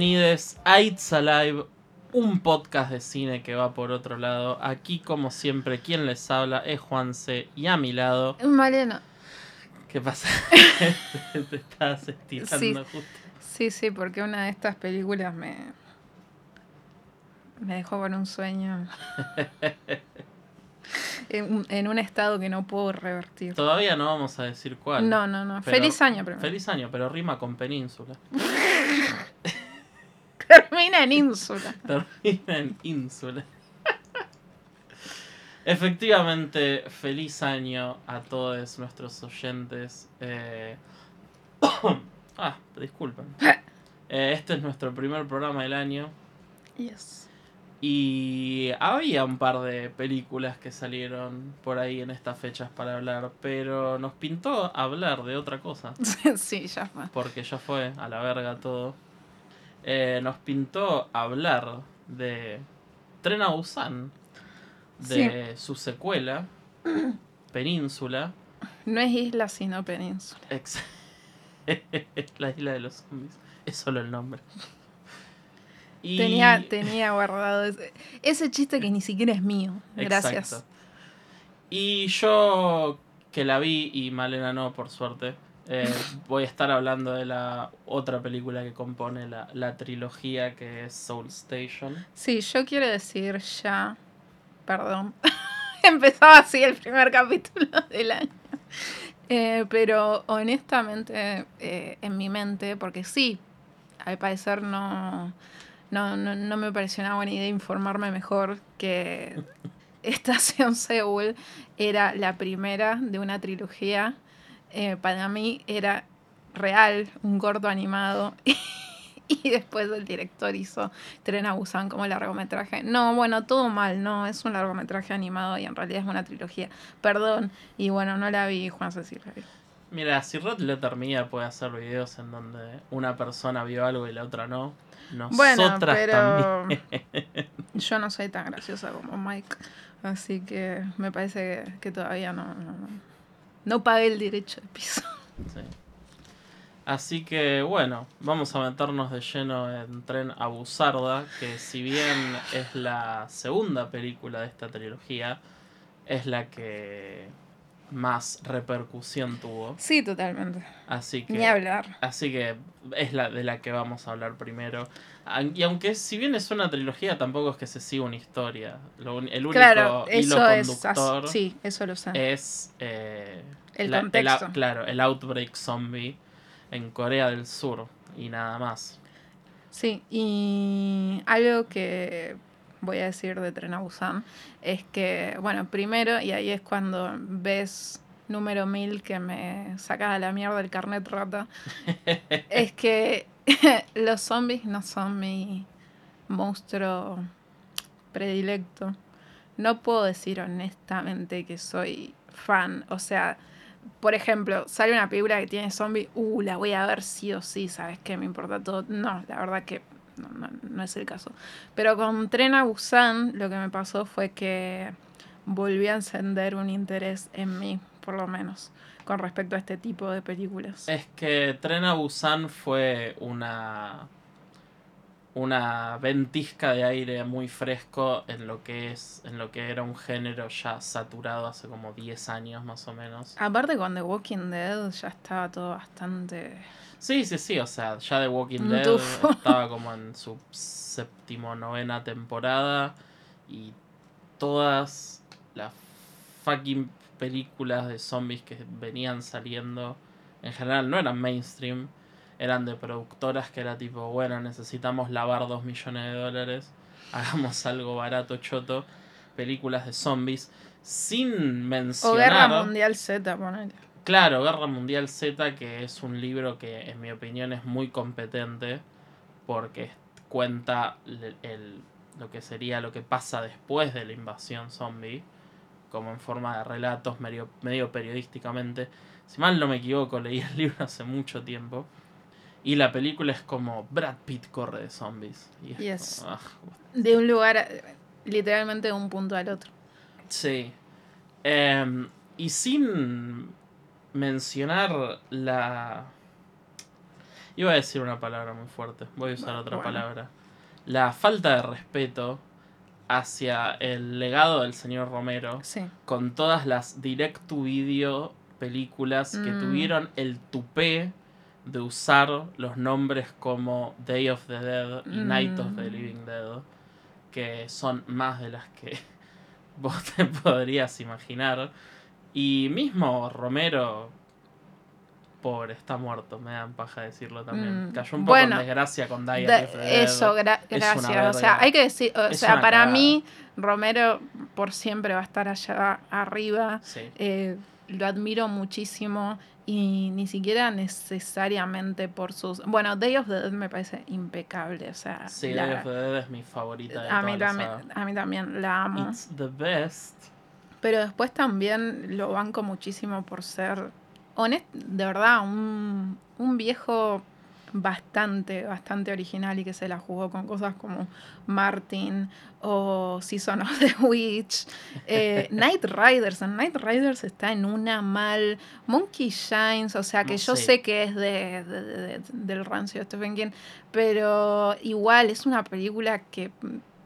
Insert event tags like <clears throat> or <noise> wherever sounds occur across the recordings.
Bienvenidos a It's Alive, un podcast de cine que va por otro lado. Aquí, como siempre, quien les habla es Juanse y a mi lado. Mariana. ¿Qué pasa? <laughs> Te estás estirando Sí. justo. Sí, sí, porque una de estas películas me. me dejó con un sueño. <laughs> en, un- en un estado que no puedo revertir. Todavía no vamos a decir cuál. No, no, no. Pero- Feliz año primero. Feliz año, pero rima con península. <laughs> <laughs> Termina en ínsula. Termina en ínsula. Efectivamente, feliz año a todos nuestros oyentes. Eh, <coughs> ah, disculpen. <laughs> Eh, este es nuestro primer programa del año. Yes. Y había un par de películas que salieron por ahí en estas fechas para hablar, pero nos pintó hablar de otra cosa, <laughs> sí, ya fue. porque ya fue a la verga todo. Eh, nos pintó hablar de Tren a Busan, de su secuela, <clears throat> Península, No es isla, sino península. ex- <laughs> la isla de los zombies, es solo el nombre. Y- Tenía, tenía guardado ese, ese chiste que ni siquiera es mío. Gracias. Exacto. Y yo que la vi y Malena no, por suerte, eh, voy a estar hablando de la otra película que compone la, la trilogía que es Soul Station. Sí, yo quiero decir ya, perdón, <laughs> empezaba así el primer capítulo <laughs> del año. Eh, pero honestamente, eh, en mi mente, porque sí, al parecer no, no, no, no me pareció una buena idea informarme mejor que <laughs> Estación Seúl era la primera de una trilogía. Eh, para mí era real, un corto animado. <laughs> Y después el director hizo Tren a Busan como largometraje. No, bueno, todo mal, no, es un largometraje animado y en realidad es una trilogía. Perdón. Y bueno, no la vi, Juan Cecil la vi. Mira, si Red Letter Media puede hacer videos en donde una persona vio algo y la otra no, nosotras Bueno, pero también. yo no soy tan graciosa como Mike. Así que me parece que, que todavía no, no, no, no pagué el derecho de piso. Sí. Así que bueno, vamos a meternos de lleno en Tren a Busarda, que si bien es la segunda película de esta trilogía, es la que más repercusión tuvo. Sí, totalmente. Así que, Ni hablar. así que es la de la que vamos a hablar primero. Y aunque si bien es una trilogía, tampoco es que se siga una historia. Lo el único Claro, hilo es. conductor así- Sí, eso lo sé. es eh, El la- contexto. claro, el outbreak zombie en Corea del Sur y nada más. Sí, y algo que voy a decir de Tren a Busan es que, bueno, primero, y ahí es cuando ves número 1000 que me saca a la mierda el carnet rata, <laughs> es que <laughs> los zombies no son mi monstruo predilecto. No puedo decir honestamente que soy fan, o sea, por ejemplo, sale una película que tiene zombies, uh, la voy a ver sí o sí, ¿sabes qué? Me importa todo. No, la verdad que no, es el caso. Pero con Tren a Busan lo que me pasó fue que volví a encender un interés en mí, por lo menos, con respecto a este tipo de películas. Es que Tren a Busan fue una una ventisca de aire muy fresco en lo que es en lo que era un género ya saturado hace como 10 años más o menos. Aparte con The Walking Dead ya estaba todo bastante... Sí, sí, sí, o sea, ya The Walking Dead tufo. <laughs> estaba como en su séptimo, novena temporada y todas las fucking películas de zombies que venían saliendo en general no eran mainstream, eran de productoras que era tipo, bueno, necesitamos lavar dos millones de dólares, <laughs> hagamos algo barato, choto, películas de zombies, sin O mencionar... Guerra Mundial Z, ponele. Claro, Guerra Mundial Z, que es un libro que en mi opinión es muy competente porque cuenta el, el- lo que sería lo que pasa después de la invasión zombie, como en forma de relatos medio, medio periodísticamente. Si mal no me equivoco, leí el <laughs> libro hace mucho tiempo. Y la película es como Brad Pitt corre de zombies. Y es Yes. como, ah, De un lugar, literalmente de un punto al otro. Sí. Em, y sin mencionar la Iba a decir una palabra muy fuerte, voy a usar otra Bueno. palabra. La falta de respeto hacia el legado del señor Romero Sí. con todas las direct to video películas que Mm. tuvieron el tupé de usar los nombres como Day of the Dead y Night of the Mm. Living Dead, que son más de las que <laughs> vos te podrías imaginar. Y mismo Romero, pobre, está muerto, me dan paja decirlo también. Mm, Cayó un poco bueno, en desgracia con Day De- of the Dead. eso, gra- Es una gracias. O sea, hay que decir, o Es sea, para mí, Romero por siempre va a estar allá arriba. Sí. Eh, lo admiro muchísimo y ni siquiera necesariamente por sus... Bueno, Day of the Dead me parece impecable, o sea, Sí, la- Day of the Dead es mi favorita de a, mí la también, a mí también la amo. It's the best. Pero después también lo banco muchísimo por ser, honest, de verdad, un, un viejo bastante, bastante original y que se la jugó con cosas como Martin o Season of the <laughs> Witch. Eh, <laughs> Night Riders, en Night Riders está en una mal. Monkey Shines, o sea que No yo sé. sé que es de, de- de- de- del rancio de Stephen King, pero igual es una película que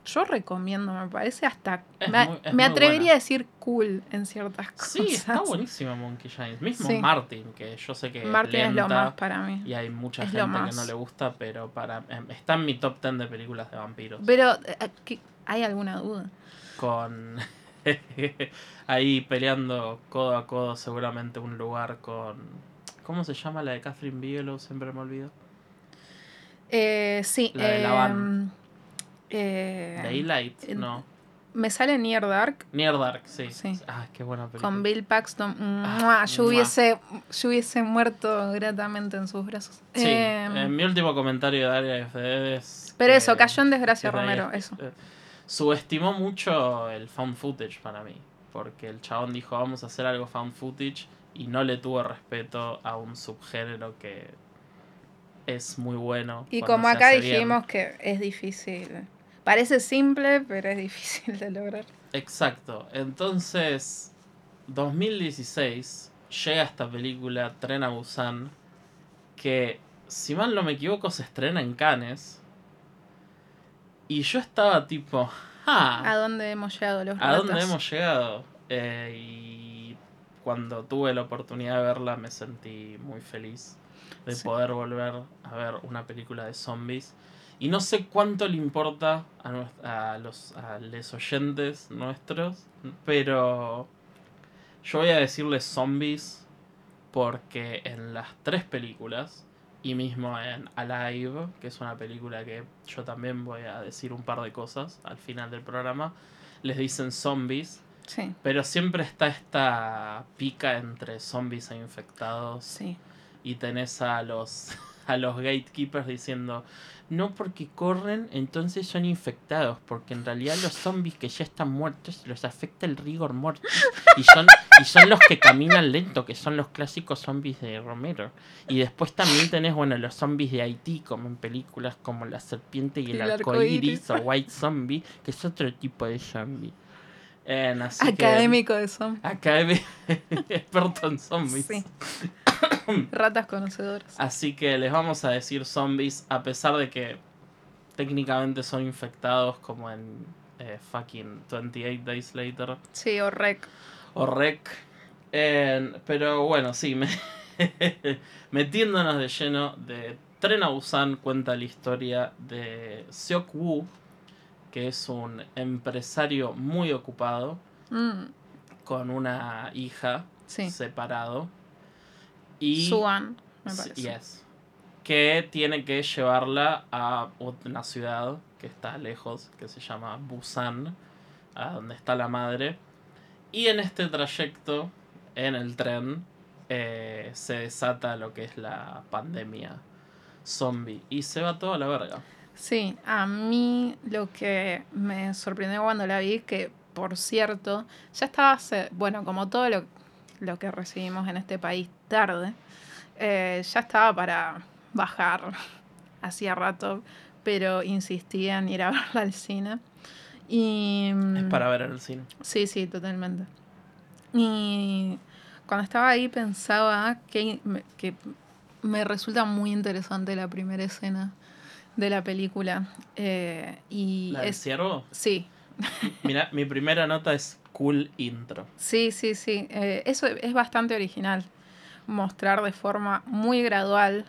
yo recomiendo, me parece hasta... Es me, muy- me atrevería buena. a decir cool en ciertas cosas. Sí, está buenísima Monkey Shines. Mismo Sí. Martin, que yo sé que Martin es es lo más para mí. y hay mucha es gente que no le gusta, pero para em, está en mi top 10 de películas de vampiros. Pero, eh, ¿qué- ¿hay alguna duda? Con <laughs> ahí peleando codo a codo seguramente un lugar con ¿Cómo se llama la de Catherine Bigelow? Siempre me olvido. Eh, sí. La de la van. Eh, Daylight, no. me sale Near Dark Near Dark, sí. Sí. Ah, qué buena película. con Bill Paxton. Ah, yo, hubiese, yo hubiese muerto gratamente en sus brazos. Sí, Eh, eh, mi último comentario de Área Dead es. pero eso, cayó en desgracia Romero. Eso. eh, subestimó mucho el found footage para mí. Porque el chabón dijo, vamos a hacer algo found footage. Y no le tuvo respeto a un subgénero que es muy bueno. Y como acá bien. dijimos que es difícil. Parece simple, pero es difícil de lograr. Exacto. Entonces, 2016 llega esta película Tren a Busan. Que, si mal no me equivoco, se estrena en Cannes. Y yo estaba tipo, ¿A "Ah, dónde hemos llegado los ¿A dónde hemos llegado? Eh, y cuando tuve la oportunidad de verla me sentí muy feliz de Sí. poder volver a ver una película de zombies. Y no sé cuánto le importa a, a los a les oyentes nuestros, pero yo voy a decirles zombies porque en las tres películas y mismo en Alive, que es una película que yo también voy a decir un par de cosas al final del programa, les dicen zombies, Sí, pero siempre está esta pica entre zombies e infectados sí. y tenés a los a los gatekeepers diciendo no porque corren entonces son infectados porque en realidad los zombies que ya están muertos los afecta el rigor mortis y son y son los que caminan lento que son los clásicos zombies de Romero y después también tenés bueno los zombies de Haití como en películas como la serpiente y el, el arcoíris. o White Zombie que es otro tipo de zombie Así que- Académico de académico <laughs> experto en zombies Sí. <coughs> Ratas conocedoras. Así que les vamos a decir zombies, a pesar de que técnicamente son infectados como en eh, fucking 28 Days Later Sí, o rec. o Rec. Pero bueno, sí, me- <laughs> metiéndonos de lleno de Tren a Busan cuenta la historia de Seok Woo, que es un empresario muy ocupado Mm, con una hija sí. separado. Y Suan, me parece. yes. Que tiene que llevarla a una ciudad que está lejos, que se llama Busan, a donde está la madre. Y en este trayecto, en el tren, eh, se desata lo que es la pandemia zombie. Y se va toda la verga. Sí, a mí lo que me sorprendió cuando la vi, que por cierto, ya estaba, bueno, como todo lo, lo que recibimos en este país tarde, eh, ya estaba para bajar <laughs> hacía rato, pero insistía en ir a <laughs> verla al cine. Y, Es para ver el cine. Sí, sí, totalmente. Y cuando estaba ahí pensaba que, me- que Me resulta muy interesante la primera escena de la película. eh, y ¿La del es. ciervo? Sí, Mira, mi primera nota es cool intro. sí, sí, sí. eh, eso es bastante original. Mostrar de forma muy gradual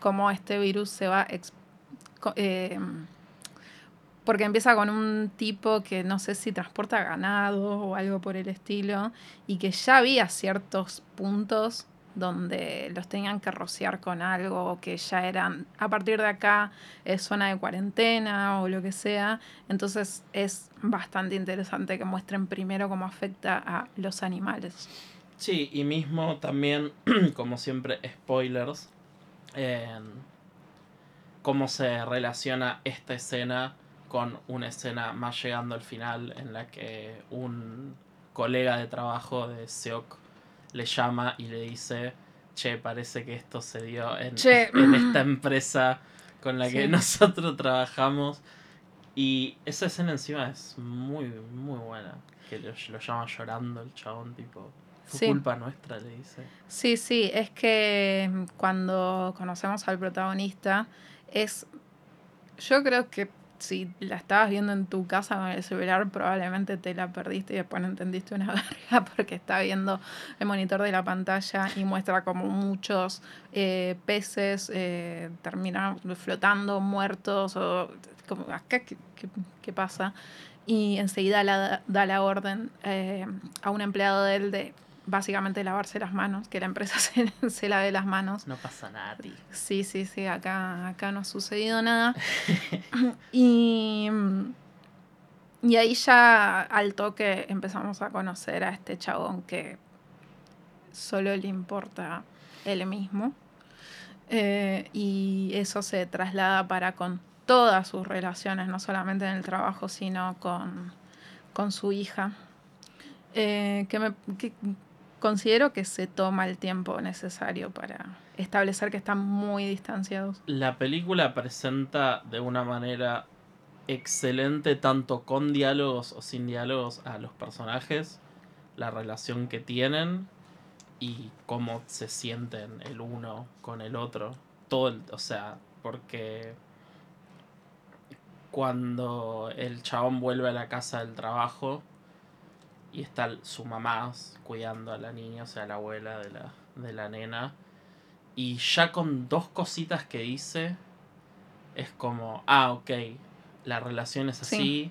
cómo este virus se va. eh, porque empieza con un tipo que no sé si transporta ganado o algo por el estilo, y que ya había ciertos puntos donde los tenían que rociar con algo, que ya eran, a partir de acá es zona de cuarentena o lo que sea. Entonces es bastante interesante que muestren primero cómo afecta a los animales. Sí, y mismo también, <clears throat> como siempre, spoilers. cómo se relaciona esta escena con una escena más llegando al final en la que un colega de trabajo de Seok le llama y le dice, che, parece que esto se dio en, <laughs> en esta empresa con la que nosotros trabajamos. Y esa escena encima es muy, muy buena. Que lo, lo llama llorando el chabón, tipo, fue Sí. culpa nuestra, le dice. Sí, sí, es que mm, cuando conocemos al protagonista es, yo creo que si la estabas viendo en tu casa con el celular probablemente te la perdiste y después no entendiste una <laughs> verga porque está viendo el monitor de la pantalla y muestra como muchos eh, peces eh, terminan flotando, muertos o como acá qué, qué- qué pasa y enseguida la- da la orden eh, a un empleado de él de básicamente lavarse las manos, que la empresa <laughs> se, se lave las manos. No pasa nada, tío. Sí, sí, sí, acá, acá no ha sucedido nada. <laughs> y, y ahí ya al toque empezamos a conocer a este chabón que solo le importa él mismo. Eh, y eso se traslada para con todas sus relaciones, no solamente en el trabajo, sino con, con su hija. Eh, que, me, que considero que se toma el tiempo necesario para establecer que están muy distanciados. La película presenta de una manera excelente, tanto con diálogos o sin diálogos, a los personajes, la relación que tienen y cómo se sienten el uno con el otro. Todo el, o sea, porque cuando el chabón vuelve a la casa del trabajo y está su mamá cuidando a la niña, o sea, la abuela de la, de la nena, y ya con dos cositas que dice, es como, ah, ok, la relación es así.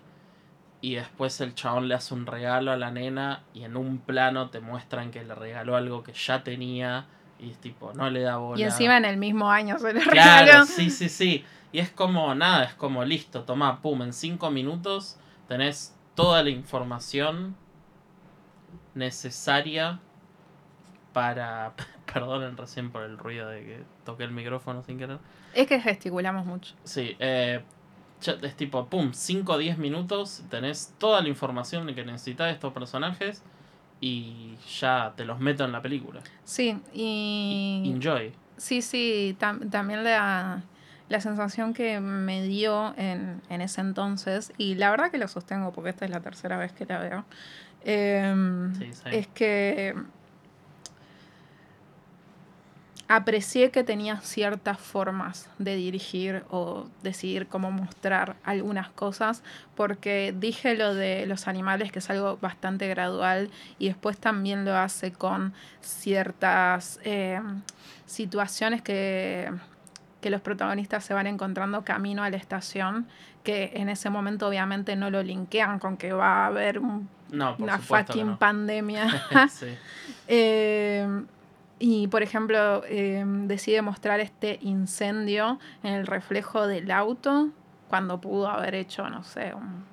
Y después el chabón le hace un regalo a la nena y en un plano te muestran que le regaló algo que ya tenía y es tipo, no le da bola. Y encima en el mismo año se le Claro, regaló. sí, sí, sí. Y es como nada, es como listo, toma, pum, en cinco minutos tenés toda la información necesaria para... <laughs> Perdonen recién por el ruido de que toqué el micrófono sin querer. Es que gesticulamos mucho. Sí, eh, es tipo, pum, 5 o 10 minutos, tenés toda la información que necesitas de estos personajes y ya te los meto en la película. Sí, y... Enjoy. Sí, sí, tam- también la, la sensación que me dio en, en ese entonces, y la verdad que lo sostengo porque esta es la tercera vez que la veo, em, Sí, sí. es que aprecié que tenía ciertas formas de dirigir o decidir cómo mostrar algunas cosas, porque dije lo de los animales, que es algo bastante gradual, y después también lo hace con ciertas eh, situaciones que, que los protagonistas se van encontrando camino a la estación, que en ese momento obviamente no lo linkean con que va a haber un- No, una fucking no. pandemia. <laughs> sí. <laughs> Eh, y por ejemplo, eh, decide mostrar este incendio en el reflejo del auto cuando pudo haber hecho, no sé, un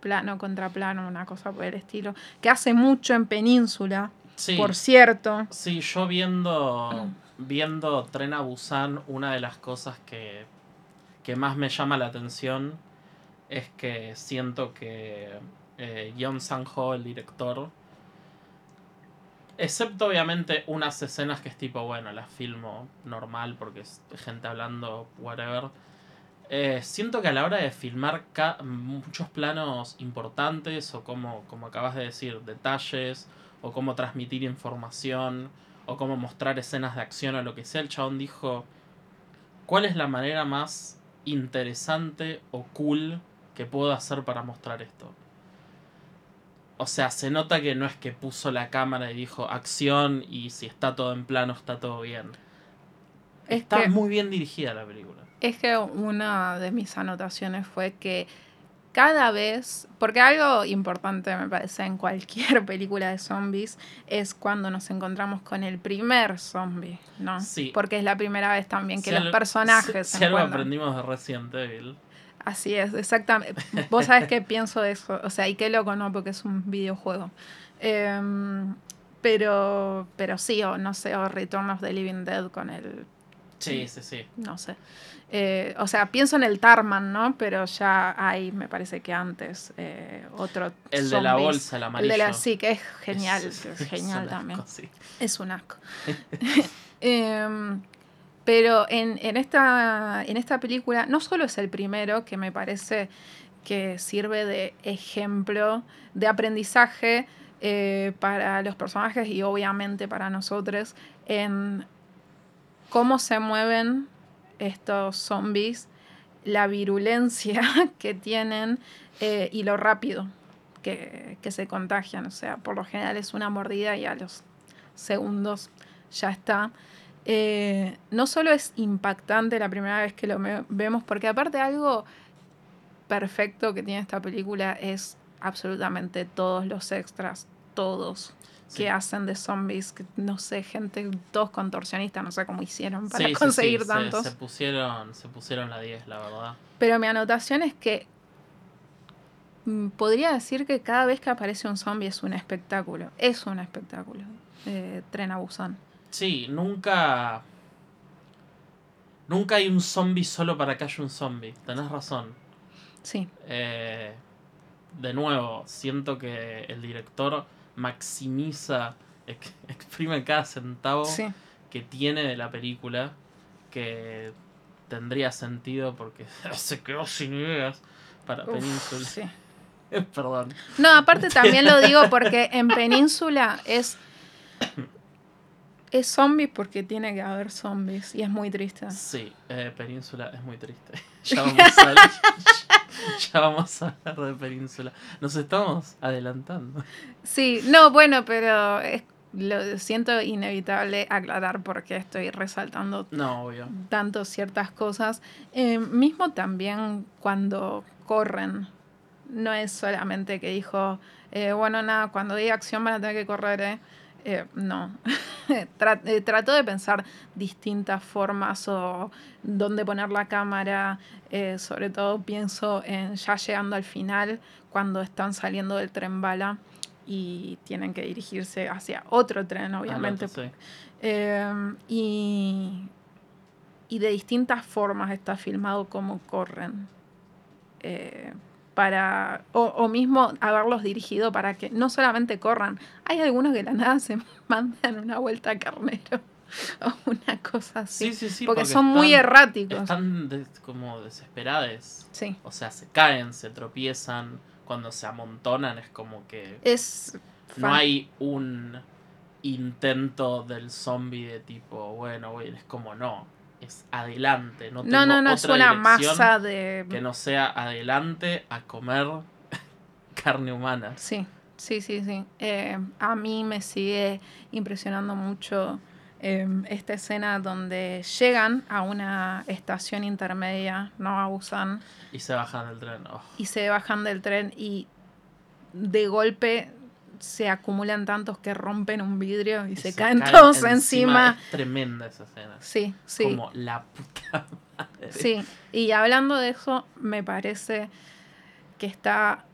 plano contra plano, una cosa por el estilo, que hace mucho en Península, Sí, por cierto. sí, yo viendo, <clears throat> viendo Tren a Busan, una de las cosas que, que más me llama la atención es que siento que eh, Yeon Sang-ho, el director, excepto obviamente unas escenas que es tipo, bueno, las filmo normal porque es gente hablando, whatever. eh, siento que a la hora de filmar muchos planos importantes o como, como acabas de decir, detalles o cómo transmitir información o cómo mostrar escenas de acción o lo que sea, el chabón dijo, ¿cuál es la manera más interesante o cool que puedo hacer para mostrar esto? O sea, se nota que no es que puso la cámara y dijo acción y si está todo en plano está todo bien. está muy bien dirigida la película. Es que una de mis anotaciones fue que cada vez, porque algo importante me parece en cualquier <laughs> película de zombies es cuando nos encontramos con el primer zombie, ¿no? Sí. Porque es la primera vez también que los personajes si, se si algo aprendimos de Resident Evil. Así es, exactamente. Vos sabés qué pienso de eso. O sea, y qué loco, ¿no? Porque es un videojuego. Em, pero, pero sí, o no sé, o Return of the Living Dead con el... Sí, sí, sí. No sé. Eh, o sea, pienso en el Tarman, ¿no? Pero ya hay, me parece que antes, eh, otro. El de la bolsa, el amarillo. El de la, sí, que es genial, es, genial también. Es un asco. <laughs> <laughs> Em, pero en, en, esta, en esta película, no solo es el primero, que me parece que sirve de ejemplo de aprendizaje eh, para los personajes y obviamente para nosotros en cómo se mueven estos zombies, la virulencia <laughs> que tienen eh, y lo rápido que, se contagian. O sea, por lo general es una mordida y a los segundos ya está. Eh, no solo es impactante la primera vez que lo vemos, porque aparte algo perfecto que tiene esta película es absolutamente todos los extras, todos que hacen de zombies, que no sé, gente, todos contorsionistas, no sé cómo hicieron para conseguir tantos. Se, pusieron, se pusieron la 10, la verdad. Pero mi anotación es que mm, podría decir que cada vez que aparece un zombie es un espectáculo. Es un espectáculo. Eh, Tren a Busan. Sí, nunca. Nunca hay un zombie solo para que haya un zombie. Tenés razón. Sí. Eh, de nuevo, siento que el director maximiza, exprime cada centavo que tiene de la película, que tendría sentido porque <laughs> se quedó sin ideas para Península. <laughs> Perdón. No, aparte también lo digo porque en Península es es zombie porque tiene que haber zombies y es muy triste. Sí, eh, Península es muy triste. <laughs> Ya vamos, a, <laughs> ya vamos a hablar de Península. Nos estamos adelantando. Sí, no, bueno, pero lo siento inevitable aclarar porque estoy resaltando no, tanto ciertas cosas. Eh, mismo también cuando corren, no es solamente que dijo, eh, bueno, nada, cuando diga acción van a tener que correr, ¿eh? Eh, no. <laughs> Eh, trato de pensar distintas formas o dónde poner la cámara. Eh, sobre todo pienso en ya llegando al final, cuando están saliendo del tren bala y tienen que dirigirse hacia otro tren, obviamente. y, y de distintas formas está filmado cómo corren para, o, mismo haberlos dirigido para que no solamente corran, hay algunos que la nada se <laughs> mandan una vuelta a carnero <laughs> o una cosa así. Sí, sí, sí, porque, son muy erráticos. Están como desesperados. Sí. O sea, se caen, se tropiezan, cuando se amontonan es como que... Es... No hay un intento del zombie de tipo, bueno, es como no es adelante. No, no, no, no es una masa de. Que no sea adelante a comer <laughs> carne humana. Sí, sí, sí, sí. Eh, a mí me sigue impresionando mucho em, esta escena donde llegan a una estación intermedia, no a Busan. Y se bajan del tren. Oh. Y se bajan del tren y de golpe se acumulan tantos que rompen un vidrio y, se, caen, todos encima. Es tremenda esa escena. Sí, sí. Como la puta madre. Sí, y hablando de eso, me parece que está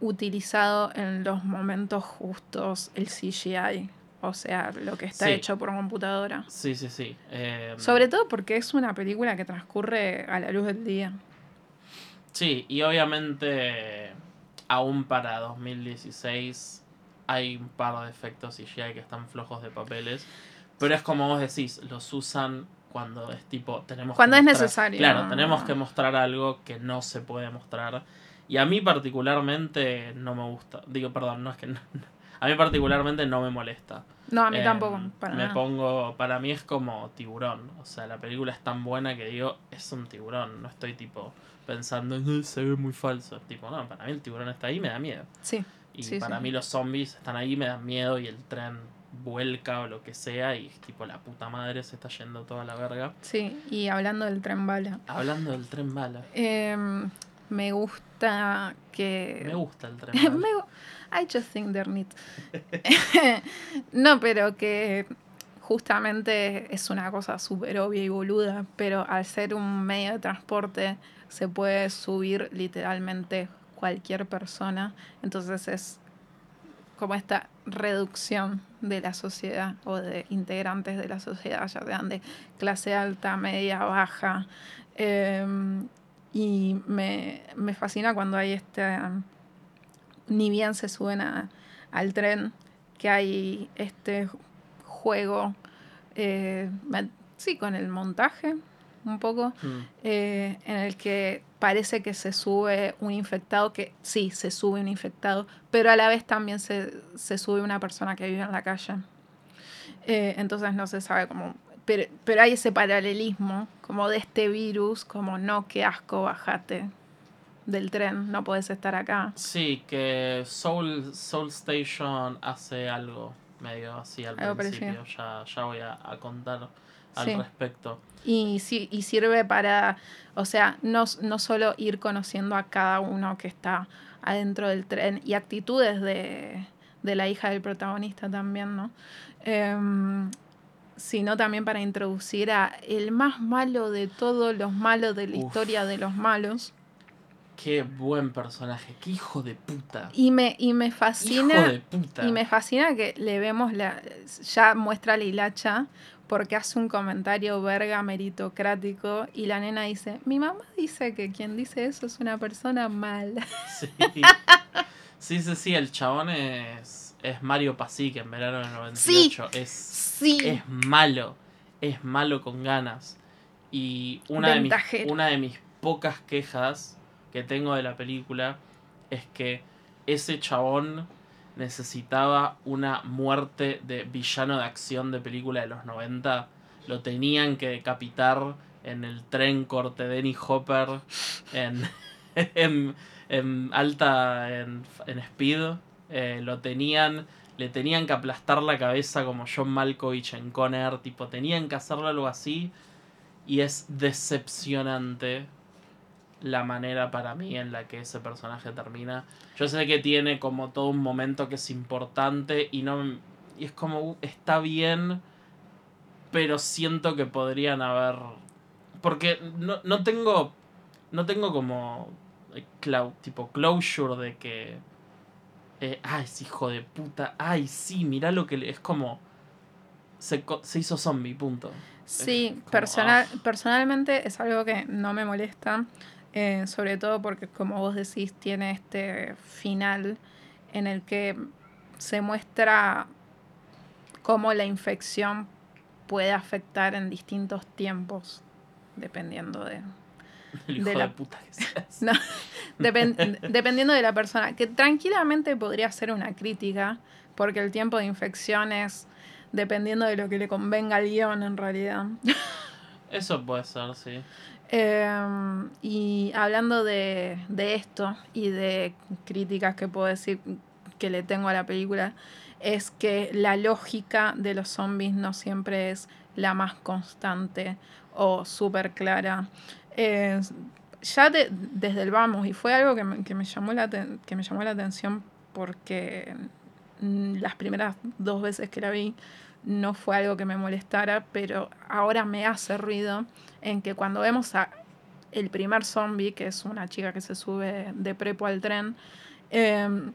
utilizado en los momentos justos el CGI. O sea, lo que está hecho por computadora. Sí, sí, sí. Em, Sobre todo porque es una película que transcurre a la luz del día. Sí, y obviamente aún para 2016 hay un par de efectos CGI que están flojos de papeles. Pero es como vos decís, los usan cuando es tipo, tenemos Cuando es necesario. Claro, tenemos que mostrar algo que no se puede mostrar. Y a mí particularmente no me gusta. Digo, perdón, no es que no, a mí particularmente no me molesta. No, a mí Em, tampoco. Para me nada. pongo, para mí es como tiburón. O sea, la película es tan buena que digo, es un tiburón. No estoy tipo pensando, "Eh, se ve muy falso. Tipo, no, para mí el tiburón está ahí y me da miedo. Sí, Y Sí, para sí. mí los zombies están ahí, me dan miedo y el tren vuelca o lo que sea y es tipo la puta madre se está yendo toda la verga. sí. Y hablando del tren bala. Hablando del tren bala. em, me gusta que. Me gusta el tren <laughs> bala. Me I just think they're neat. <laughs> no, pero que justamente es una cosa súper obvia y boluda, pero al ser un medio de transporte se puede subir literalmente cualquier persona, entonces es como esta reducción de la sociedad o de integrantes de la sociedad, ya sean de clase alta, media, baja. em, y me, me fascina cuando hay este, ni bien se suben a- al tren, que hay este juego, eh, sí, con el montaje un poco, Mm. eh, en el que parece que se sube un infectado, que sí, se sube un infectado, pero a la vez también se, se sube una persona que vive en la calle. Eh, entonces no se sabe cómo... Pero, pero hay ese paralelismo como de este virus, como no, qué asco, bajate del tren, no puedes estar acá. Sí, que Soul, Soul Station hace algo medio así al Algo principio. Ya, ya voy a, a contar al Sí. respecto. Y, sí, y sirve para, o sea, no, no solo ir conociendo a cada uno que está adentro del tren y actitudes de, de la hija del protagonista también, ¿no? Em, sino también para introducir a el más malo de todos los malos de la Uf. historia de los malos. Qué buen personaje, qué hijo de puta. Y me, y me Hijo fascina. de puta. Y me fascina que le vemos la. Ya muestra la hilacha porque hace un comentario verga meritocrático y la nena dice: Mi mamá dice que quien dice eso es una persona mala. <laughs> Sí. sí, sí, sí, el chabón es, es Mario Pasic en verano del 98. Es, Sí. es malo, es malo con ganas. Y una de, mis, una de mis pocas quejas que tengo de la película es que ese chabón necesitaba una muerte de villano de acción de película de los 90. Lo tenían que decapitar en el tren corte Denny Hopper en, <laughs> en, en alta en, en speed. Eh, lo tenían le tenían que aplastar la cabeza como John Malkovich en Conner, tipo, tenían que hacerle algo así y es decepcionante la manera para mí en la que ese personaje termina. Yo sé que tiene como todo un momento que es importante y no y es como uh, está bien, pero siento que podrían haber porque no, no tengo no tengo como eh, clau- tipo closure de que eh, ay, es hijo de puta. Ay, sí, mirá lo que le. Es como. Se, co- se hizo zombie, punto. Sí, como, personal, ah. personalmente es algo que no me molesta, eh, sobre todo porque como vos decís, tiene este final en el que se muestra cómo la infección puede afectar en distintos tiempos, dependiendo de, El hijo de de, la- puta que <laughs> seas. No, dependiendo de la persona, que tranquilamente podría ser una crítica, porque el tiempo de infección es dependiendo de lo que le convenga al guion en realidad. Eso puede ser, sí. Eh, y hablando de, de esto y de críticas que puedo decir que le tengo a la película, es que la lógica de los zombies no siempre es la más constante o súper clara. Ya de- desde el vamos, y fue algo que me, que me llamó, la, que me llamó la atención porque mm, las primeras dos veces que la vi no fue algo que me molestara, pero ahora me hace ruido en que cuando vemos a el primer zombie, que es una chica que se sube de prepo al tren, em,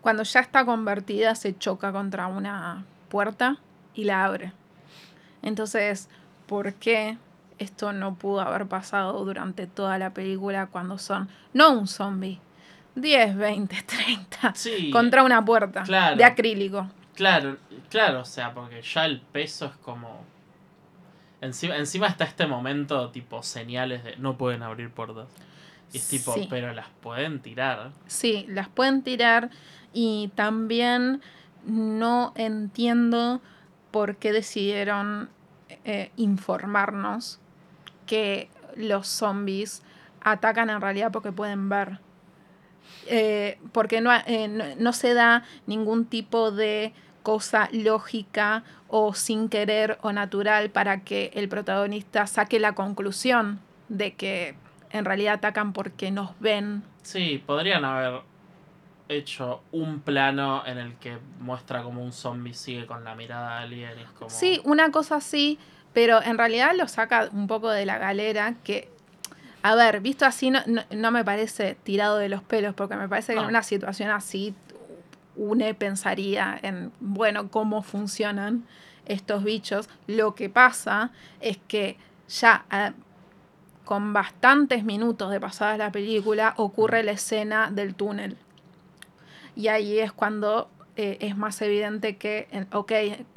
cuando ya está convertida se choca contra una puerta y la abre. Entonces, ¿por qué esto no pudo haber pasado durante toda la película cuando son, no un zombie, 10, 20, 30, Sí. contra una puerta Claro. de acrílico? Claro, claro, o sea, porque ya el peso es como. Encima, encima está este momento tipo señales de no pueden abrir puertas. Y es tipo, Sí. pero las pueden tirar. Sí, las pueden tirar y también no entiendo por qué decidieron eh, informarnos que los zombies atacan en realidad porque pueden ver. Eh, porque eh, no, no, se da ningún tipo de cosa lógica o sin querer o natural para que el protagonista saque la conclusión de que en realidad atacan porque nos ven. Sí, podrían haber hecho un plano en el que muestra como un zombie sigue con la mirada alien. como... Sí, una cosa así, pero en realidad lo saca un poco de la galera que... A ver, visto así no, no, me parece tirado de los pelos, porque me parece que en una situación así une pensaría en, bueno, cómo funcionan estos bichos. Lo que pasa es que ya con bastantes minutos de pasada la película ocurre la escena del túnel. Y ahí es cuando eh, es más evidente que, en, ok,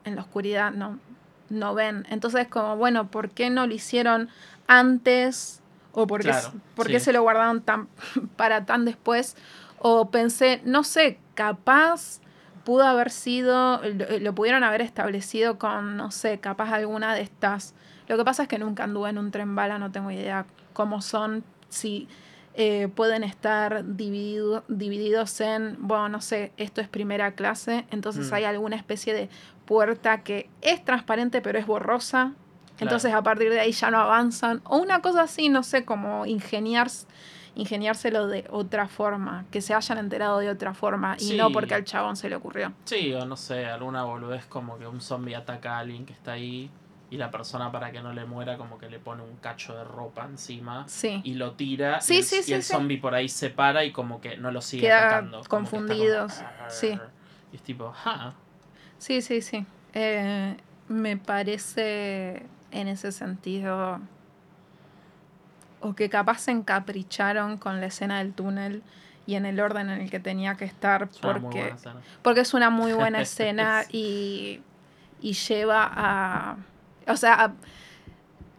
en la oscuridad no, no ven. Entonces, como, bueno, ¿por qué no lo hicieron antes? ¿O por qué, se lo guardaron tan, <laughs> para tan después? O pensé, no sé, capaz pudo haber sido, lo, lo, pudieron haber establecido con, no sé, capaz alguna de estas. Lo que pasa es que nunca anduve en un tren bala, no tengo idea cómo son, si eh, pueden estar dividido, divididos en, bueno, no sé, esto es primera clase, entonces mm. hay alguna especie de puerta que es transparente pero es borrosa, entonces a partir de ahí ya no avanzan, o una cosa así, no sé, como ingeniarse ingeniárselo de otra forma, que se hayan enterado de otra forma y no porque al chabón se le ocurrió. Sí, o no sé, alguna boludez como que un zombie ataca a alguien que está ahí y la persona para que no le muera como que le pone un cacho de ropa encima y lo tira y el, zombie por ahí se para y como que no lo sigue atacando. Confundidos. sí. Y es tipo, ja. Sí, sí, sí. Eh, me parece en ese sentido o que capaz se encapricharon con la escena del túnel y en el orden en el que tenía que estar porque, porque es una muy buena <laughs> escena y, y lleva a o sea,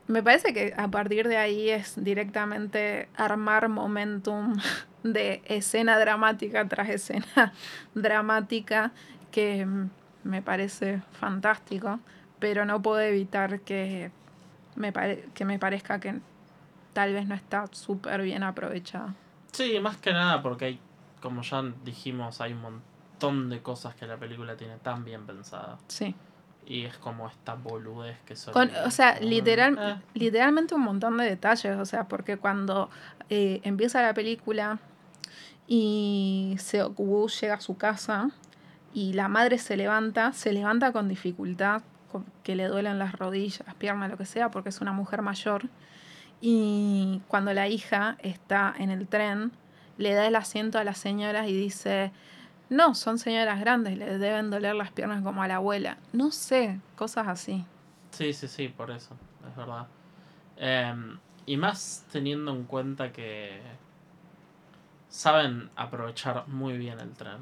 me parece que a partir de ahí es directamente armar momentum <laughs> de escena dramática tras escena <laughs> dramática que me parece fantástico, pero no puedo evitar que me, que me parezca que tal vez no está súper bien aprovechada. Sí, más que nada porque hay, como ya dijimos, hay un montón de cosas que la película tiene tan bien pensada. Sí. Y es como esta boludez que son. o sea, literal, eh. literalmente un montón de detalles. O sea, porque cuando eh, empieza la película y Seokwu llega a su casa y la madre se levanta, se levanta con dificultad, que le duelen las rodillas, las piernas, lo que sea, porque es una mujer mayor. Y cuando la hija está en el tren, le da el asiento a la señora y dice no, son señoras grandes, le deben doler las piernas como a la abuela. No sé, cosas así. Sí, sí, sí, por eso, es verdad. Em, y más teniendo en cuenta que saben aprovechar muy bien el tren.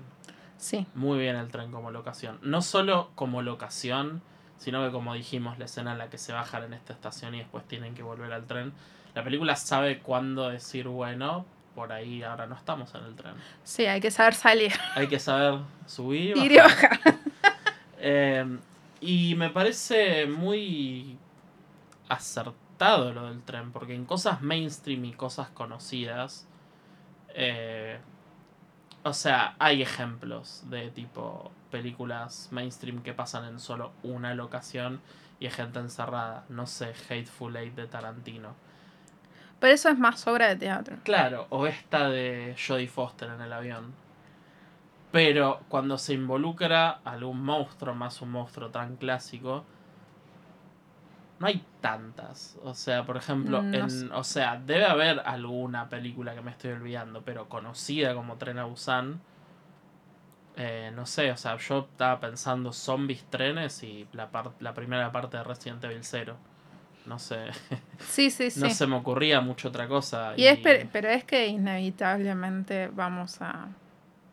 Sí. Muy bien el tren como locación. No solo como locación, sino que como dijimos, la escena en la que se bajan en esta estación y después tienen que volver al tren. La película sabe cuándo decir, bueno, por ahí ahora no estamos en el tren. Sí, hay que saber salir. Hay que saber subir. y bajar. <laughs> Em, y me parece muy acertado lo del tren, porque en cosas mainstream y cosas conocidas, eh, o sea, hay ejemplos de tipo películas mainstream que pasan en solo una locación y hay gente encerrada. No sé, Hateful Eight de Tarantino pero eso es más obra de teatro. Claro, o esta de Jodie Foster en el avión. Pero cuando se involucra algún monstruo, más un monstruo tan clásico, no hay tantas. O sea, por ejemplo, en, o sea, debe haber alguna película que me estoy olvidando, pero conocida como Tren a Busan. Eh, no sé, o sea, yo estaba pensando zombies, trenes y la, la primera parte de Resident Evil 0 no sé. Sí, <laughs> sí, sí. no se me ocurría mucho otra cosa. Y, Es, pero es que inevitablemente vamos a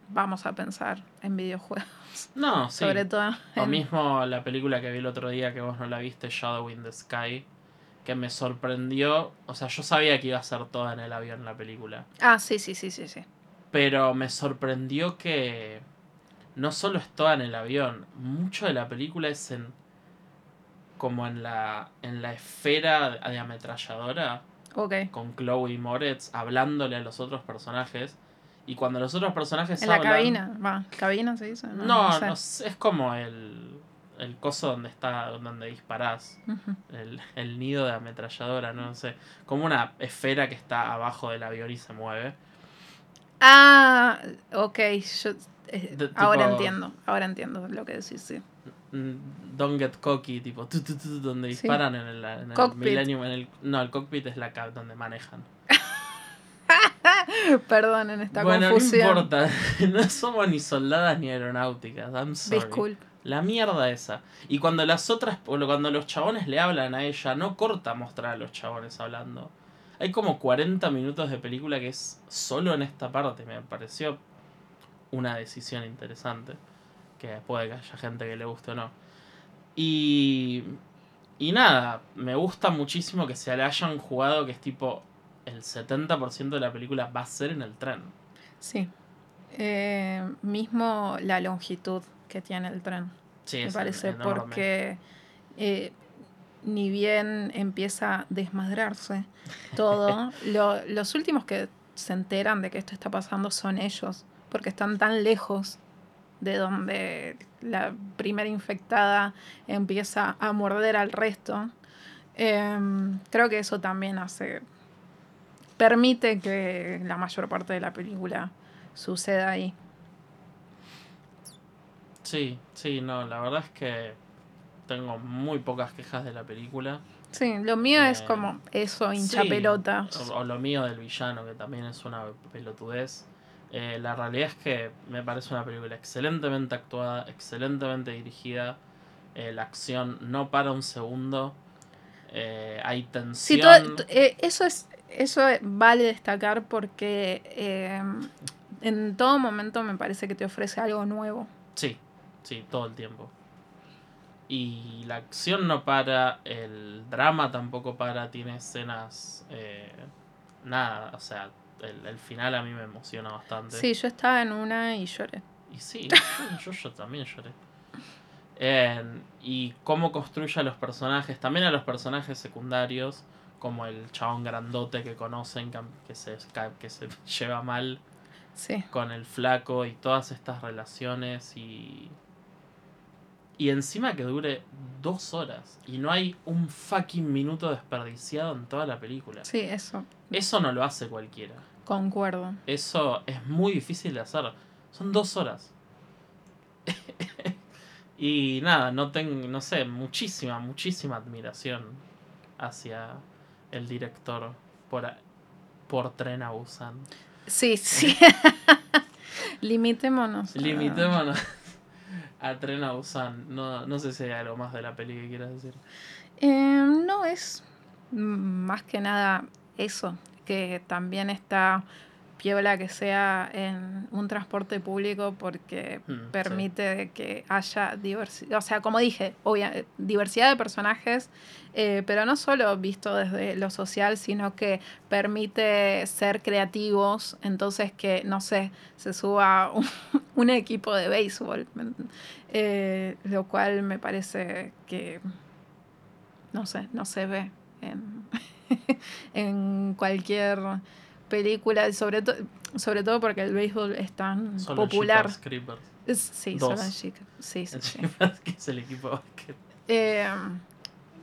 vamos a pensar en videojuegos. No, <laughs> sí. Sobre todo. Lo mismo la película que vi el otro día que vos no la viste, Shadow in the Sky, que me sorprendió. O sea, yo sabía que iba a ser toda en el avión la película. Ah, sí, sí, sí, sí, sí. Pero me sorprendió que no solo es toda en el avión, mucho de la película es en como en la en la esfera de ametralladora Ok. con Chloe Moretz hablándole a los otros personajes y cuando los otros personajes En la hablan- cabina, va, cabina se dice. no, no sé, es como el el coso donde está donde disparás el, el nido de ametralladora, no sé, como una esfera que está abajo del avión y se mueve. Ah, ok. yo- eh, ahora entiendo, ahora entiendo lo que decís, sí. Mm, Don't get cocky, tipo, tu, tu, tu, donde Sí. disparan en el, en el. Millennium, en el, no, el cockpit es la cab donde manejan. <laughs> Perdonen esta bueno, confusión. no importa, <laughs> no somos ni soldadas ni aeronáuticas, I'm sorry. Disculpe. La mierda esa. Y cuando las otras, cuando los chabones le hablan a ella, no corta mostrar a los chabones hablando. Hay como 40 minutos de película que es solo en esta parte. Me pareció una decisión interesante. Que puede que haya gente que le guste o no. Y. Y nada, me gusta muchísimo que se le hayan jugado que es tipo. El 70% de la película va a ser en el tren. Sí. Eh, mismo la longitud que tiene el tren. Sí, me es parece, enorme. porque eh, ni bien empieza a desmadrarse todo, <laughs> lo- los últimos que se enteran de que esto está pasando son ellos, porque están tan lejos de donde la primera infectada empieza a morder al resto. Em, creo que eso también hace, permite que la mayor parte de la película suceda ahí. Sí, sí, no, la verdad es que tengo muy pocas quejas de la película. Sí, lo mío es Eh, como eso, hincha Sí. O, o lo mío del villano, que también es una pelotudez. Eh, la realidad es que me parece una película excelentemente actuada, excelentemente dirigida. Eh, la acción no para un segundo. Eh, hay Sí, tensión. todo- eso es eso vale destacar porque en todo momento me parece que te ofrece algo nuevo. Sí, sí, todo el tiempo. Y la acción no para, el drama tampoco para, tiene escenas... nada, o sea, el, el final a mí me emociona bastante. Sí, yo estaba en una y lloré. Y sí, yo, yo, yo también lloré. Eh, y cómo construye a los personajes, también a los personajes secundarios, como el chabón grandote que conocen, que, se, que se <laughs> lleva mal Sí, con el flaco y todas estas relaciones y... Y encima que dure dos horas y no hay un fucking minuto desperdiciado en toda la película. sí, eso, Eso no lo hace cualquiera. Concuerdo. Eso es muy difícil de hacer. Son dos horas. <laughs> y nada, no tengo, no sé, muchísima, muchísima admiración hacia el director por, por Tren a Busan. Sí, <laughs> sí. Limitémonos. Limitémonos <laughs> a Tren a Busan. No, no sé si hay algo más de la peli que quieras decir. Eh, no es más que nada eso, que también está piola que sea en un transporte público porque Mm, permite que haya diversidad, o sea, como dije, obvia- diversidad de personajes, eh, pero no solo visto desde lo social, sino que permite ser creativos, entonces que, no sé, se suba un, <laughs> un equipo de béisbol, ¿me ent- eh, lo cual me parece que no sé, no se ve en, <laughs> en cualquier película, sobre, to- sobre todo porque el béisbol es tan popular. Es- sí, Dos. Chica. Sí, sí, sí. Que es el equipo de básquet. Eh,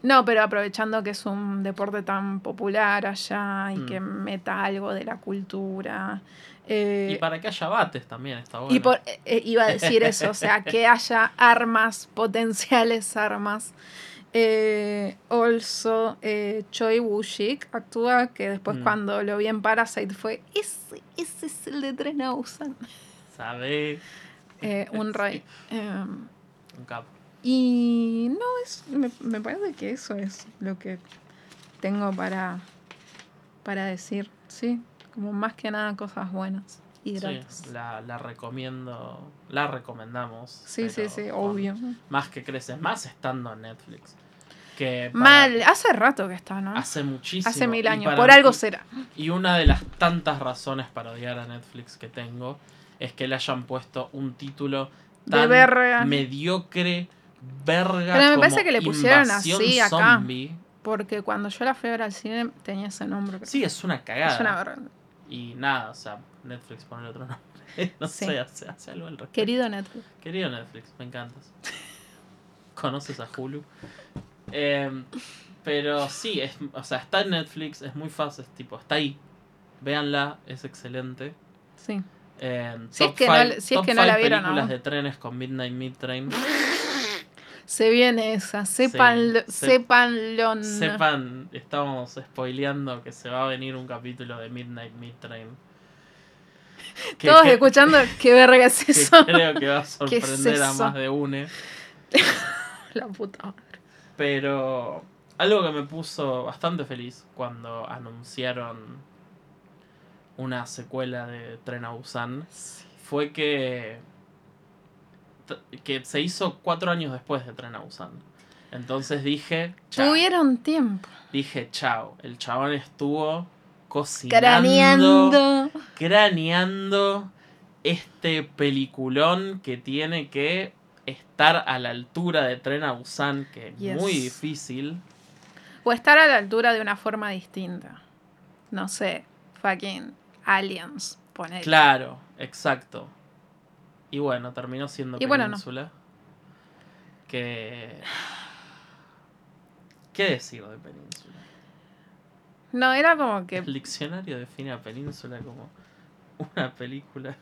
no, pero aprovechando que es un deporte tan popular allá y Mm. que meta algo de la cultura. eh, Y para que haya bates también está bueno. y por- eh, eh, iba a decir eso, o sea, <laughs> que haya armas, potenciales armas. Eh, also, eh, Choi Woo-shik actúa, que después Mm. cuando lo vi en Parasite fue, ese, ese es el de Tren a Busan". <laughs> ¿Sabe? Eh, un <laughs> rey. Eh, Un capo. y no, es, me, me parece que eso es lo que tengo para, para decir, sí, como más que nada cosas buenas Sí, la, la recomiendo. La recomendamos. Sí, sí, sí, obvio. Más que creces, más estando en Netflix. Que Mal, hace rato que está, ¿no? Hace muchísimo. Hace mil años, por algo será. Y una de las tantas razones para odiar a Netflix que tengo es que le hayan puesto un título De verga. mediocre, verga. Pero me como parece que le pusieron así acá. zombie. Porque cuando yo la fui a ver al cine tenía ese nombre. Sí, es una cagada. es una verga. Y nada, o sea, Netflix pone otro nombre. <laughs> no Sí. sé, hace, hace algo al respecto. Querido Netflix. Querido Netflix, me encantas. <laughs> ¿Conoces a Hulu? Em, pero sí, es, o sea, está en Netflix, es muy fácil, es tipo, está ahí. Véanla, es excelente. Sí. Em, Si es que no five- si es que no la vieron películas de trenes con Midnight Mid Train. <laughs> Se viene esa. Sépanlo. se- sépanlo. Sepan, estamos spoileando que se va a venir un capítulo de Midnight Mid Train. Que- Todos que- escuchando <laughs> qué verga es que eso. creo que va a <laughs> ¿Qué es sorprender a más de une. <laughs> La puta madre. Pero algo que me puso bastante feliz cuando anunciaron una secuela de Tren a Busan fue que que se hizo cuatro años después de Tren a Busan. Entonces dije, chao. Tuvieron tiempo. Dije, chao. El chabón estuvo cocinando, Craneando. craneando este peliculón que tiene que estar a la altura de Tren a Busan, que es Yes. muy difícil. O estar a la altura de una forma distinta. No sé. Fucking aliens. Poner. Claro, exacto. Y bueno, terminó siendo Y bueno, no. Península. Que... ¿Qué decir de Península? No, era como que. El diccionario define a Península como una película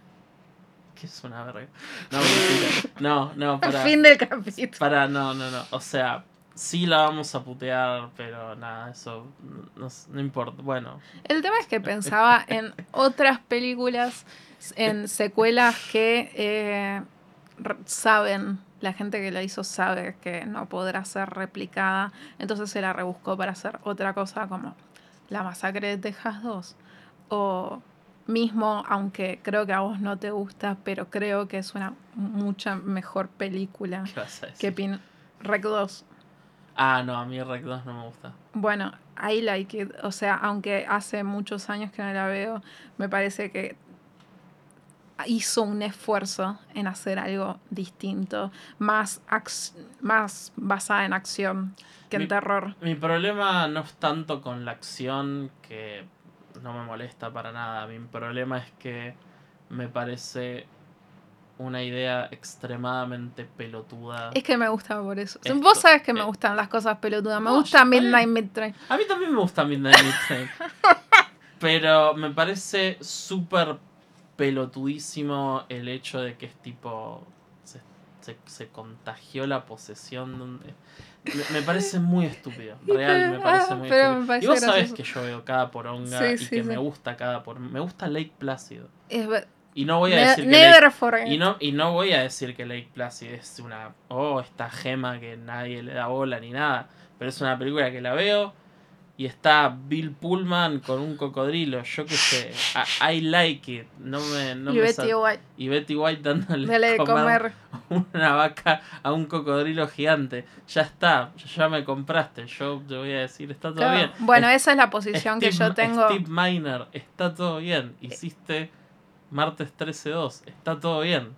que es una verga. No, mentira. No, no, <laughs> para... Fin del capítulo. Para, no, no, no. O sea, sí la vamos a putear, pero nada, eso no, no importa. Bueno, El tema es que pensaba en otras películas, en secuelas que eh, saben, la gente que la hizo sabe que no podrá ser replicada, entonces se la rebuscó para hacer otra cosa como La Masacre de Texas 2 o mismo, aunque creo que a vos no te gusta, pero creo que es una mucha mejor película ¿qué vas a que? Pin Rec 2. Ah, no, a mí Rec 2 no me gusta. Bueno, I like it. O sea, aunque hace muchos años que no la veo, me parece que hizo un esfuerzo en hacer algo distinto, más, más basada en acción que en Mi- terror. Mi problema no es tanto con la acción, que no me molesta para nada. Mi problema es que me parece una idea extremadamente pelotuda. Es que me gusta por eso. Esto, Vos sabes que me eh, gustan las cosas pelotudas. Me no, gusta Midnight. Midtrain. A mí también me gusta Midnight Meat Train. <laughs> Pero me parece súper pelotudísimo el hecho de que es tipo. Se, se, se contagió la posesión. Donde, me, me parece muy estúpido. <laughs> Real, me parece Ah, muy pero estúpido. parece y vos sabés que yo veo cada poronga Sí, y sí, que sí. me gusta cada poronga. Me gusta Lake Plácido. Es Y no voy a Ne- decir que never Lake, y no, y no voy a decir que Lake Placid es una. Oh, esta gema que nadie le da bola ni nada. Pero es una película que la veo. Y está Bill Pullman con un cocodrilo. Yo qué sé. I, I like it. No me, no y me Betty White. y Betty White dándole Dale de comer. una vaca a un cocodrilo gigante. Ya está. Ya me compraste. Yo te voy a decir, está todo Claro. bien. Bueno, Es- esa es la posición que yo tengo. Steve Miner, está todo bien. Hiciste martes 13-2, está todo bien.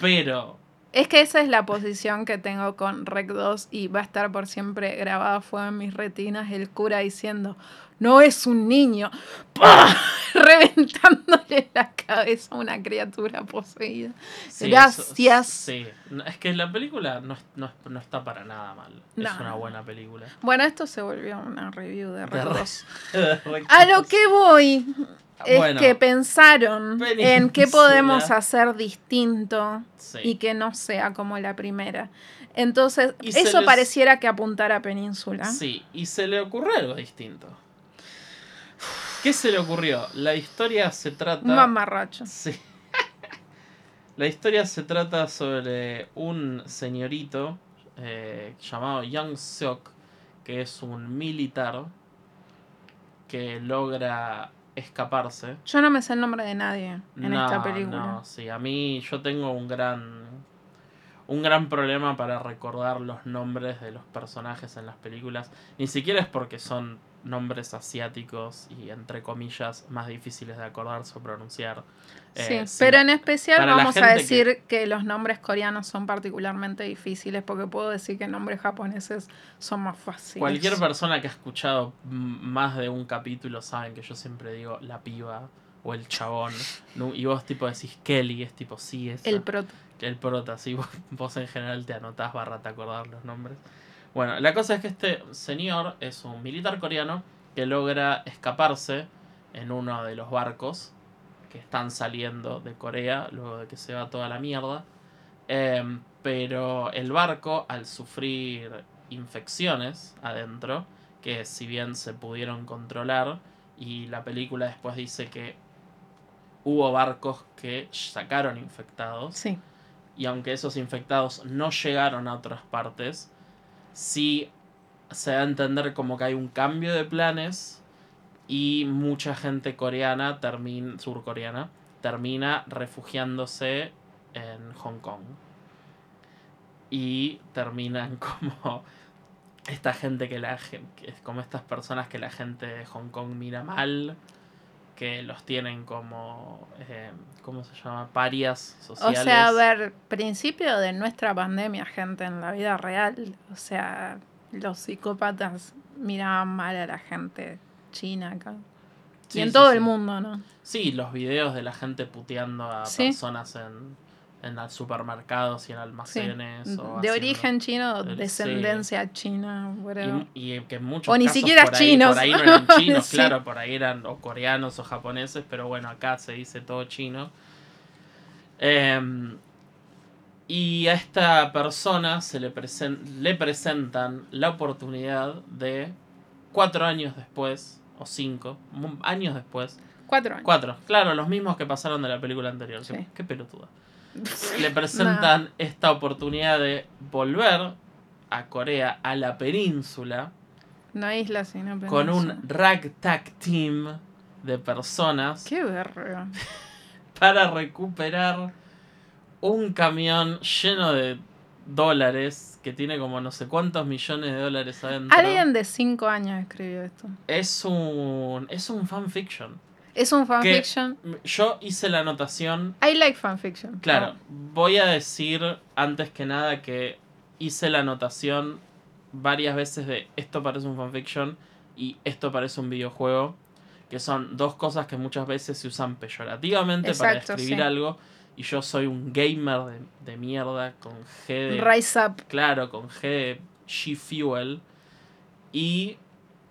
Pero, Es que esa es la posición que tengo con Rec 2 y va a estar por siempre grabado a fuego en mis retinas el cura diciendo, no es un niño, ¡Pah! <laughs> reventándole la cabeza a una criatura poseída. sí, Gracias. eso- sí, es que la película no, es- no es- no está para nada mal. Es No. una buena película. Bueno, esto se volvió una review de De 2. <laughs> A lo que voy es Bueno, que pensaron en qué podemos hacer distinto sí. y que no sea como la primera. Entonces, Y eso les- pareciera que apuntara a Península. Sí, y se le ocurrió algo distinto. ¿Qué se le ocurrió? La historia se trata... Un mamarracho. Sí. <laughs> La historia se trata sobre un señorito eh, llamado Young Seok, que es un militar que logra escaparse. Yo no me sé el nombre de nadie en No, esta película. No, sí, a mí yo tengo un gran un gran problema para recordar los nombres de los personajes en las películas. Ni siquiera es porque son nombres asiáticos y entre comillas más difíciles de acordarse o pronunciar. Sí, Eh, sí, pero en especial vamos a decir que... los nombres coreanos son particularmente difíciles porque puedo decir que nombres japoneses son más fáciles. Cualquier persona que ha escuchado más de un capítulo saben que yo siempre digo la piba o el chabón. <laughs> ¿no? Y vos tipo decís Kelly, es tipo sí, es El prota. el prota, sí, vos, <laughs> vos en general te anotás barra te acordar los nombres. Bueno, la cosa es que este señor es un militar coreano que logra escaparse en uno de los barcos que están saliendo de Corea luego de que se va toda la mierda. Em, pero el barco, al sufrir infecciones adentro, que si bien se pudieron controlar, y la película después dice que hubo barcos que sacaron infectados, Sí. y aunque esos infectados no llegaron a otras partes, sí se da a entender como que hay un cambio de planes y mucha gente coreana, termina, surcoreana, termina refugiándose en Hong Kong. Y terminan <laughs> como esta gente que la como estas personas que la gente de Hong Kong mira mal, que los tienen como, eh, ¿cómo se llama? Parias O sociales. sea, a ver, principio de nuestra pandemia, gente, en la vida real. O sea, los psicópatas miraban mal a la gente china acá. Sí, y en sí, todo sí. el mundo, ¿no? Sí, los videos de la gente puteando a personas en, en los supermercados y en almacenes. o de origen chino, el- descendencia china, whatever. Y, y que en muchos O ni casos siquiera por ahí, chinos. Por ahí no eran <laughs> chinos, Sí. claro, por ahí eran o coreanos o japoneses, pero bueno, acá se dice todo chino. Em, y a esta persona se le, presen- le presentan la oportunidad de cuatro años después, o cinco, años después, Cuatro años. Cuatro, claro, los mismos que pasaron de la película anterior. Qué, qué pelotuda. Le presentan esta oportunidad de volver a Corea, a la península, No isla, sino con un península. ragtag team de personas Qué verga. <laughs> para recuperar un camión lleno de dólares que tiene como no sé cuántos millones de dólares adentro. Alguien de cinco años escribió esto. Es un es un fanfiction. Es un fanfiction. Yo hice la anotación I like fanfiction. Claro, voy a decir antes que nada que hice la anotación varias veces de esto parece un fanfiction y esto parece un videojuego, que son dos cosas que muchas veces se usan peyorativamente para describir sí. algo y yo soy un gamer de, de mierda con G de... Rise Up. Claro, con G de G-Fuel y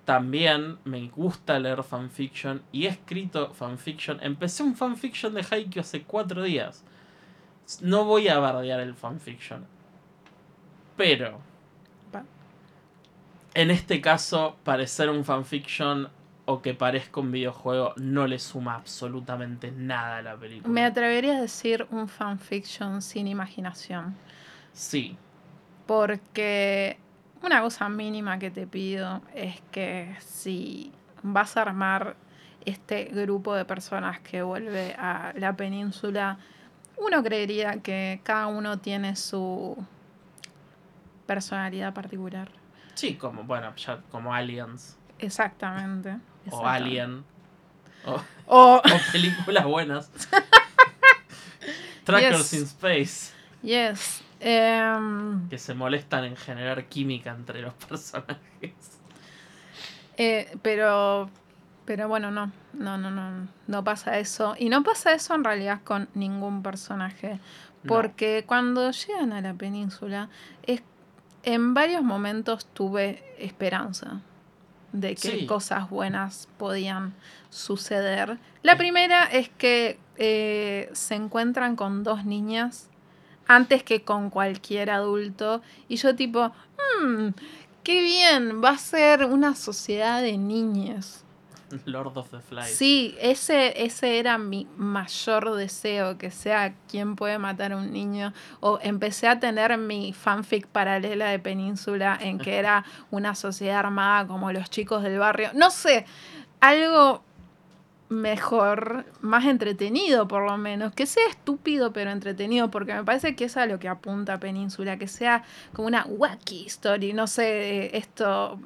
también me gusta leer fanfiction y he escrito fanfiction. Empecé un fanfiction de Haikyuu hace cuatro días. No voy a bardear el fanfiction. Pero, en este caso, parecer un fanfiction o que parezca un videojuego no le suma absolutamente nada a la película. Me atrevería a decir un fanfiction sin imaginación. Sí, Porque una cosa mínima que te pido es que si vas a armar este grupo de personas que vuelve a la península, uno creería que cada uno tiene su personalidad particular. sí, como, bueno, ya como Aliens Exactamente. o. Alien. O, O, <laughs> o <laughs> películas buenas. <laughs> Trackers Yes. in Space, yes. Em, que se molestan en generar química entre los <laughs> personajes. Eh, pero, pero bueno, no, no, no, no, no pasa eso. Y no pasa eso en realidad con ningún personaje. No. Porque cuando llegan a la península, es, en varios momentos tuve esperanza de que Sí. cosas buenas podían suceder. La primera es que eh, se encuentran con dos niñas antes que con cualquier adulto. Y yo tipo, "Hmm, qué bien, va a ser una sociedad de niñas. <laughs> Lord of the Flies. Sí, ese, ese era mi mayor deseo, que sea quién puede matar a un niño. O empecé a tener mi fanfic paralela de Península en que <laughs> era una sociedad armada como los chicos del barrio. No sé, algo mejor, más entretenido por lo menos. Que sea estúpido pero entretenido, porque me parece que es a lo que apunta Península, que sea como una wacky story. No sé, esto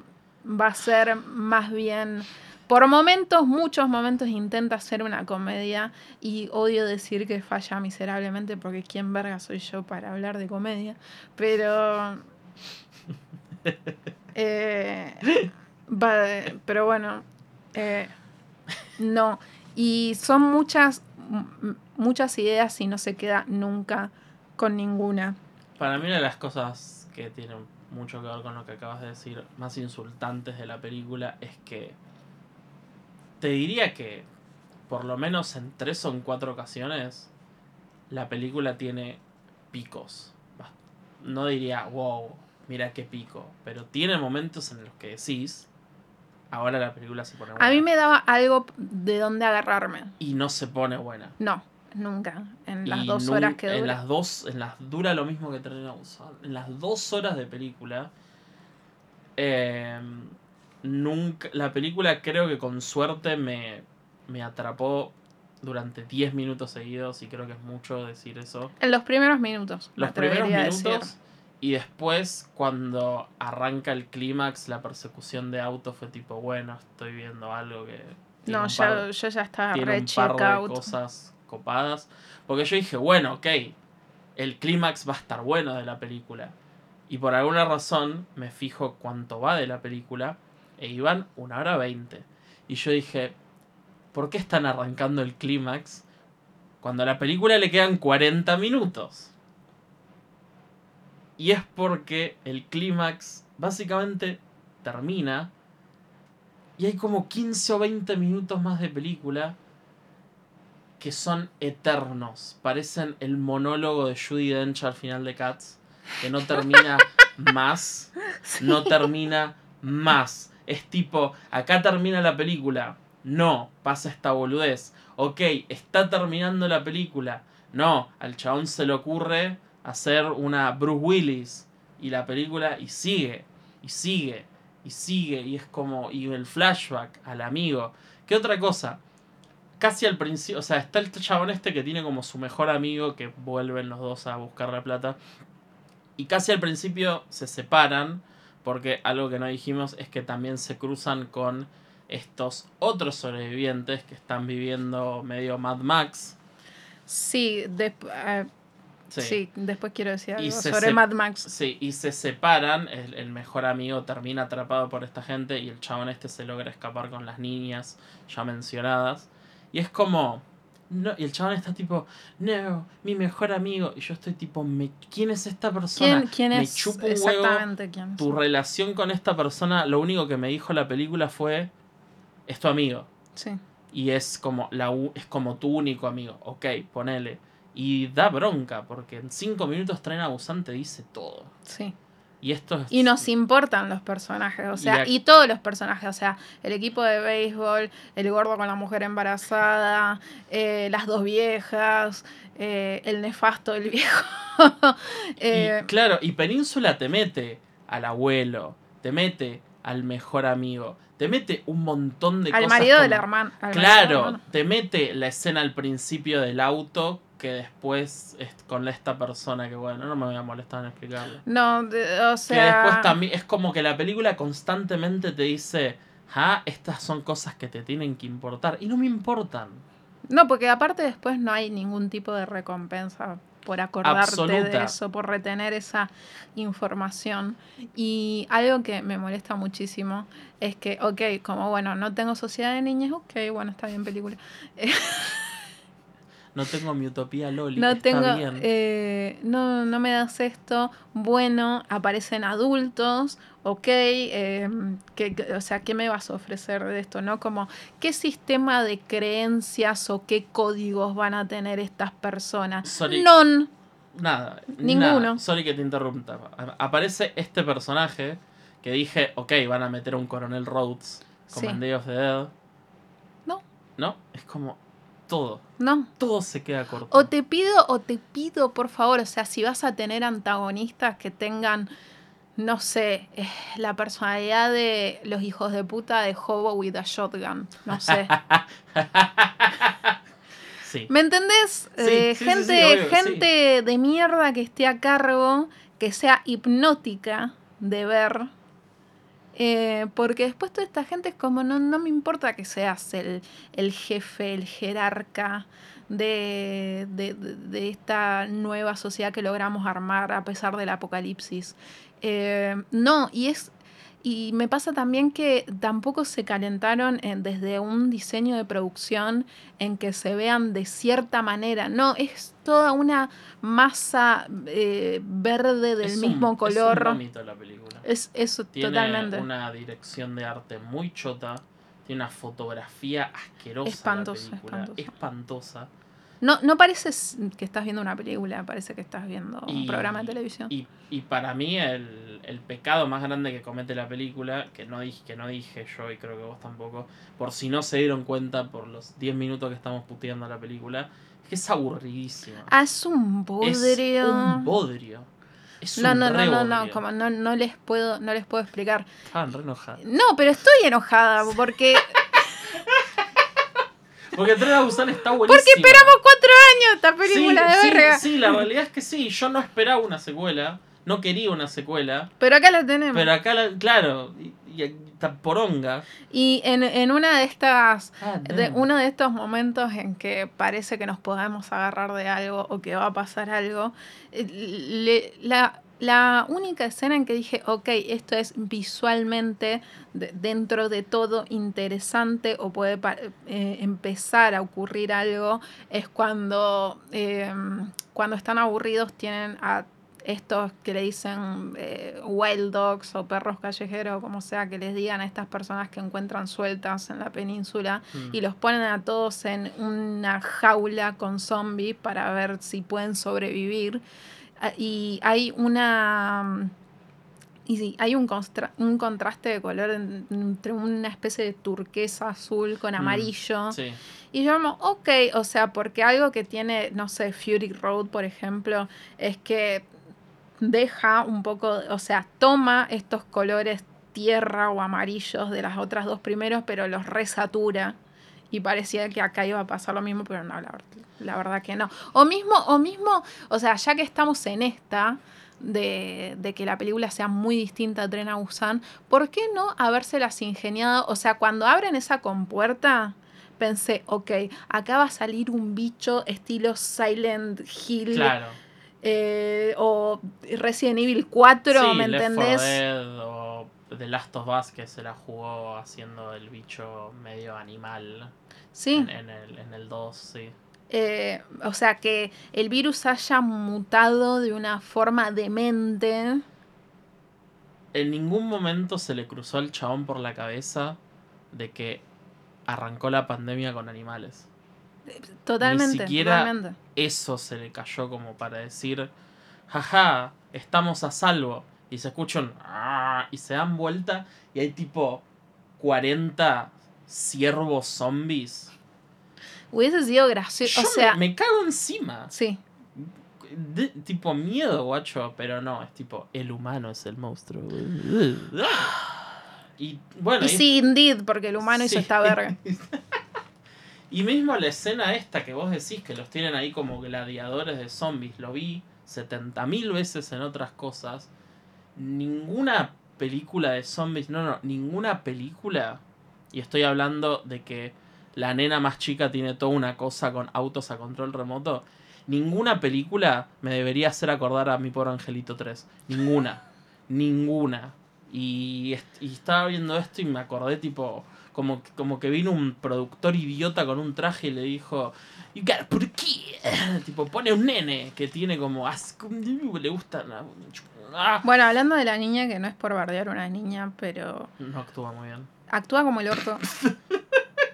va a ser más bien... Por momentos, muchos momentos intenta hacer una comedia y odio decir que falla miserablemente porque quién verga soy yo para hablar de comedia. Pero... <laughs> eh, va- pero bueno, eh, no. Y son muchas, muchas ideas y no se queda nunca con ninguna. Para mí una de las cosas que tienen mucho que ver con lo que acabas de decir, más insultantes de la película, es que te diría que por lo menos en tres o en cuatro ocasiones la película tiene picos. No diría, wow, mira qué pico, pero tiene momentos en los que decís, ahora la película se pone buena. A mí me daba algo de dónde agarrarme. Y no se pone buena. No, nunca. En las Y dos horas que en dura. las dos en las dura lo mismo que Tren a Busan. en las dos horas de película eh, nunca la película creo que con suerte me, me atrapó durante 10 minutos seguidos y creo que es mucho decir eso En los primeros minutos. los primeros minutos decir. Y después cuando arranca el clímax la persecución de auto fue tipo bueno estoy viendo algo que No, par yo, yo ya estaba tiene re un par de out. cosas copadas. Porque yo dije, bueno, ok, el clímax va a estar bueno de la película. Y por alguna razón me fijo cuánto va de la película e iban una hora veinte. Y yo dije, ¿por qué están arrancando el clímax cuando a la película le quedan 40 minutos? Y es porque el clímax básicamente termina y hay como 15 o 20 minutos más de película que son eternos. Parecen el monólogo de Judy Dench al final de Cats, que no termina <laughs> más, no termina más. Es tipo, acá termina la película. No, pasa esta boludez. Ok, está terminando la película. No, al chabón se le ocurre hacer una Bruce Willis. Y la película, y sigue, y sigue, y sigue. Y es como, y el flashback al amigo. ¿Qué otra cosa? Casi al principio, o sea, está el chabón este que tiene como su mejor amigo que vuelven los dos a buscar la plata. Y casi al principio se separan porque algo que no dijimos es que también se cruzan con estos otros sobrevivientes que están viviendo medio Mad Max. Sí, desp- eh, Sí. sí. después quiero decir Y algo sobre Mad Max. Sí, y se separan, el, el mejor amigo termina atrapado por esta gente y el chabón este se logra escapar con las niñas ya mencionadas. Y es como... No, y el chabón está tipo, no, mi mejor amigo. Y yo estoy tipo, me, ¿quién es esta persona? ¿Quién, quién me es chupa un huevo exactamente quién es? tu relación con esta persona, lo único que me dijo la película fue, es tu amigo. Sí. Y es como, la, es como tu único amigo. Ok, ponele. Y da bronca, porque en cinco minutos Tren a Busan te dice todo. Sí. Y esto es... Y nos importan los personajes, o sea, Y todos los personajes, o sea, el equipo de béisbol, el gordo con la mujer embarazada, eh, las dos viejas, eh, el nefasto, el viejo. <laughs> Eh, y, claro, y Península te mete al abuelo, te mete al mejor amigo, te mete un montón de al cosas. marido del como- hermano. al marido del Claro, hermano. te mete la escena al principio del auto que después es con esta persona que bueno, no me voy a molestar en explicarlo. No, de- o que sea. después también es como que la película constantemente te dice, ah, estas son cosas que te tienen que importar y no me importan. No, porque aparte después no hay ningún tipo de recompensa por acordarte Absoluta. de eso, por retener esa información. Y algo que me molesta muchísimo es que, ok, como bueno, no tengo sociedad de niñas, ok, bueno, está bien película. <laughs> No tengo mi utopía Loli, No está tengo, bien. eh, no, no me das esto, bueno, aparecen adultos, ok, eh, que, o sea, ¿qué me vas a ofrecer de esto? ¿No? Como, ¿qué sistema de creencias o qué códigos van a tener estas personas? Sorry. Non. Nada, Ninguno. nada. Sorry que te interrumpa. Aparece este personaje que dije, ok, van a meter a un coronel Rhodes como Sí. the Dead. No. ¿No? Es como todo. No. Todo se queda corto. O te pido, o te pido, por favor, o sea, si vas a tener antagonistas que tengan, no sé, eh, la personalidad de los hijos de puta de Hobo with a Shotgun, no sé. <laughs> sí. ¿Me entendés? Sí, Eh, sí, gente obvio, gente de mierda que esté a cargo, que sea hipnótica de ver Eh, porque después toda esta gente es como, no, no me importa que seas el, el jefe, el jerarca de, de, de, esta nueva sociedad que logramos armar a pesar del apocalipsis. Eh, no, y es y me pasa también que tampoco se calentaron en, desde un diseño de producción en que se vean de cierta manera. No, es toda una masa eh, verde del mismo color. Es bonito la película. Es eso, tiene totalmente. una dirección de arte muy chota. Tiene una fotografía asquerosa. Espantosa, la película, espantosa. espantosa. No, no parece que estás viendo una película, parece que estás viendo un programa de televisión. Y, y para mí el, el pecado más grande que comete la película, que no, dije, que no dije yo y creo que vos tampoco, por si no se dieron cuenta por los 10 minutos que estamos puteando la película, es que es aburridísima. ah, es un bodrio. Es un bodrio. Es no, un no, no, no, no, como no, no les puedo, no les puedo explicar. Estaban re enojadas. No, pero estoy enojada porque, <laughs> Porque Tren a Busan está buenísima. porque esperamos cuatro años esta película sí, de verga. Sí, sí, la realidad es que sí. Yo no esperaba una secuela. No quería una secuela. Pero acá la tenemos. Pero acá, la- claro, y, y está poronga. Y en, en una de estas, Ah, de uno de estos momentos en que parece que nos podemos agarrar de algo o que va a pasar algo, eh, le- la, la única escena en que dije, ok, esto es visualmente de- dentro de todo interesante o puede eh, empezar a ocurrir algo, es cuando, eh, cuando están aburridos tienen a estos que le dicen eh, wild dogs o perros callejeros, como sea que les digan a estas personas que encuentran sueltas en la península Mm. y los ponen a todos en una jaula con zombies para ver si pueden sobrevivir. Ah, Y hay una... Y sí, hay un, constra- un contraste de color en- entre una especie de turquesa azul con amarillo. Sí. Y yo como, ok, o sea, porque algo que tiene, no sé, Fury Road, por ejemplo, es que deja un poco, o sea, toma estos colores tierra o amarillos de las otras dos primeros, pero los resatura. Y parecía que acá iba a pasar lo mismo, pero no, la, la verdad que no. O mismo, o mismo, o sea, ya que estamos en esta, de, de que la película sea muy distinta a Tren a Busan, ¿por qué no habérselas ingeniado? O sea, cuando abren esa compuerta, pensé, ok, acá va a salir un bicho estilo Silent Hill Claro. eh, o Resident Evil 4, sí, ¿me Left 4 entendés? Dead o The Last of Us que se la jugó haciendo el bicho medio animal Sí, en, en el, en el 2, sí. eh, o sea, que el virus haya mutado de una forma demente. En ningún momento se le cruzó al chabón por la cabeza de que arrancó la pandemia con animales. Totalmente, siquiera- totalmente. Eso se le cayó como para decir, jaja, estamos a salvo. Y se escuchan "Ah", y se dan vuelta y hay tipo 40 ciervos zombies. Hubiese sido gracioso. Yo O sea, me, me cago encima. sí. De- tipo miedo, guacho, pero no, es tipo el humano es el monstruo. Y bueno, Y y- sí, indeed, porque el humano hizo Sí. esta verga. <laughs> y mismo la escena esta que vos decís que los tienen ahí como gladiadores de zombies, lo vi 70.000 veces en otras cosas. Ninguna película de zombies, no, no, ninguna película. Y estoy hablando de que la nena más chica tiene toda una cosa con autos a control remoto. Ninguna película me debería hacer acordar a mi pobre Angelito 3. Ninguna. <laughs> Ninguna. Y, est- y estaba viendo esto y me acordé tipo como, como que vino un productor idiota con un traje y le dijo You put a kid. Tipo, pone un nene que tiene como <laughs> le gusta ah. Bueno, hablando de la niña, que no es por bardear una niña, pero No actúa muy bien. Actúa como el orto.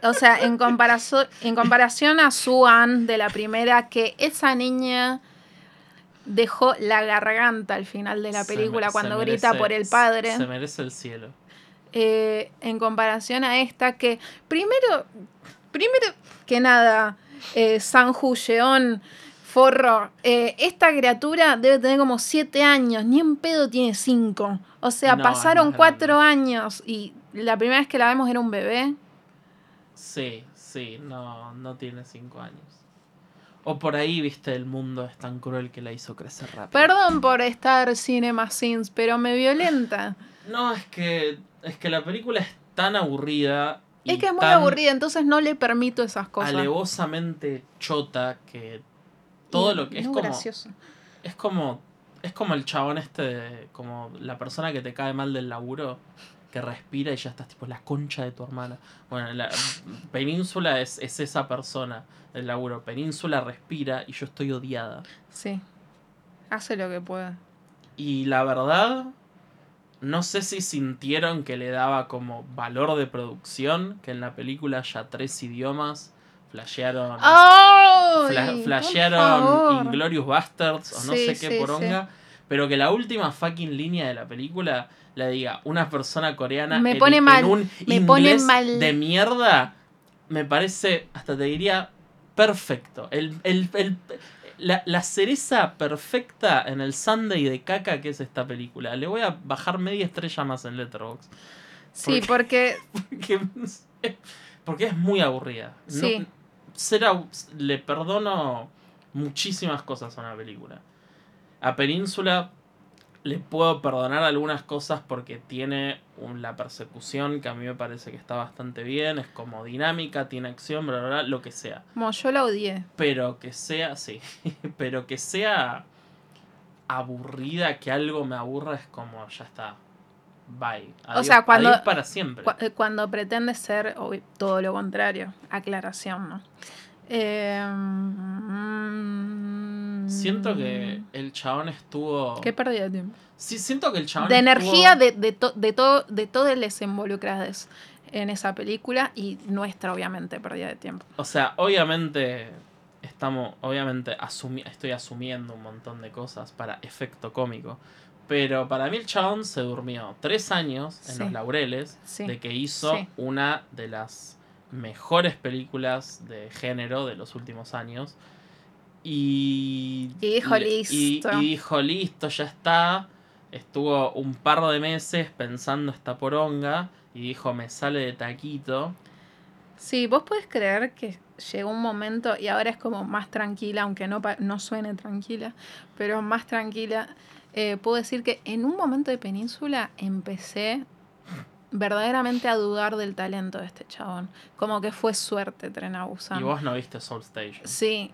O sea, en comparación, en comparación a Suan de la primera, que esa niña dejó la garganta al final de la película cuando se grita por el padre. Se merece el cielo. eh, en comparación a esta que primero, primero que nada, eh, Sanju Yeon, forro, eh, esta criatura debe tener como siete años, ni en pedo tiene cinco. O sea, No, pasaron cuatro años y la primera vez que la vemos era un bebé. Sí, sí, no, no tiene cinco años. O por ahí, viste, el mundo es tan cruel que la hizo crecer rápido. Perdón por estar Cinema Sins, pero me violenta. <laughs> No, es que, es que la película es tan aburrida. Es y que es muy aburrida, entonces no le permito esas cosas. alevosamente chota que todo Y lo que es como gracioso. es como es como el chabón este de- como la persona que te cae mal del laburo que respira y ya estás tipo la concha de tu hermana bueno la península es, es esa persona del laburo península respira y yo estoy odiada Sí. Hace lo que puede. y la verdad no sé si sintieron que le daba como valor de producción que en la película haya tres idiomas flashearon flashearon. Inglorious Bastards o no Sí, sé qué sí, poronga. Pero que la última fucking línea de la película la diga una persona coreana Me pone en mal, un me pone inglés mal. de mierda, me parece, hasta te diría, perfecto. El, el- el- la, la cereza perfecta en el Sunday de caca que es esta película. Le voy a bajar media estrella más en Letterboxd. Sí, porque Porque, <laughs> porque es muy aburrida. Sí. ser au- le perdono muchísimas cosas a una película. A Península le puedo perdonar algunas cosas porque tiene un- la persecución que a mí me parece que está bastante bien, es como dinámica, tiene acción, bla, bla, bla, lo que sea. como yo la odié. Pero que sea, sí, <laughs> pero que sea aburrida, que algo me aburra, es como, ya está. Bye. Adiós, sea, cuando- para siempre. Cu- Cuando pretende ser todo lo contrario. Aclaración, ¿no? Eh, mm, Siento que el chabón estuvo. Qué pérdida de tiempo. Sí, siento que el chabón. De estuvo- energía de, de, to- de, todo, de todas las involucradas en esa película y nuestra, obviamente, pérdida de tiempo. O sea, obviamente. Estamos. Obviamente asumi- estoy asumiendo un montón de cosas para efecto cómico. Pero para mí el chabón se durmió tres años en Sí. los laureles Sí. de que hizo Sí. una de las mejores películas de género de los últimos años. Y, Y dijo, y- "Listo". Y, dijo, listo, ya está. Estuvo un par de meses pensando esta poronga. Y dijo, me sale de taquito. Sí, vos podés creer que llegó un momento y ahora es como más tranquila, aunque no, no suene tranquila, pero más tranquila. Eh, puedo decir que en un momento de península empecé verdaderamente a dudar del talento de este chabón. Como que fue suerte Tren a Busan. Y vos no viste Soul Station. Sí,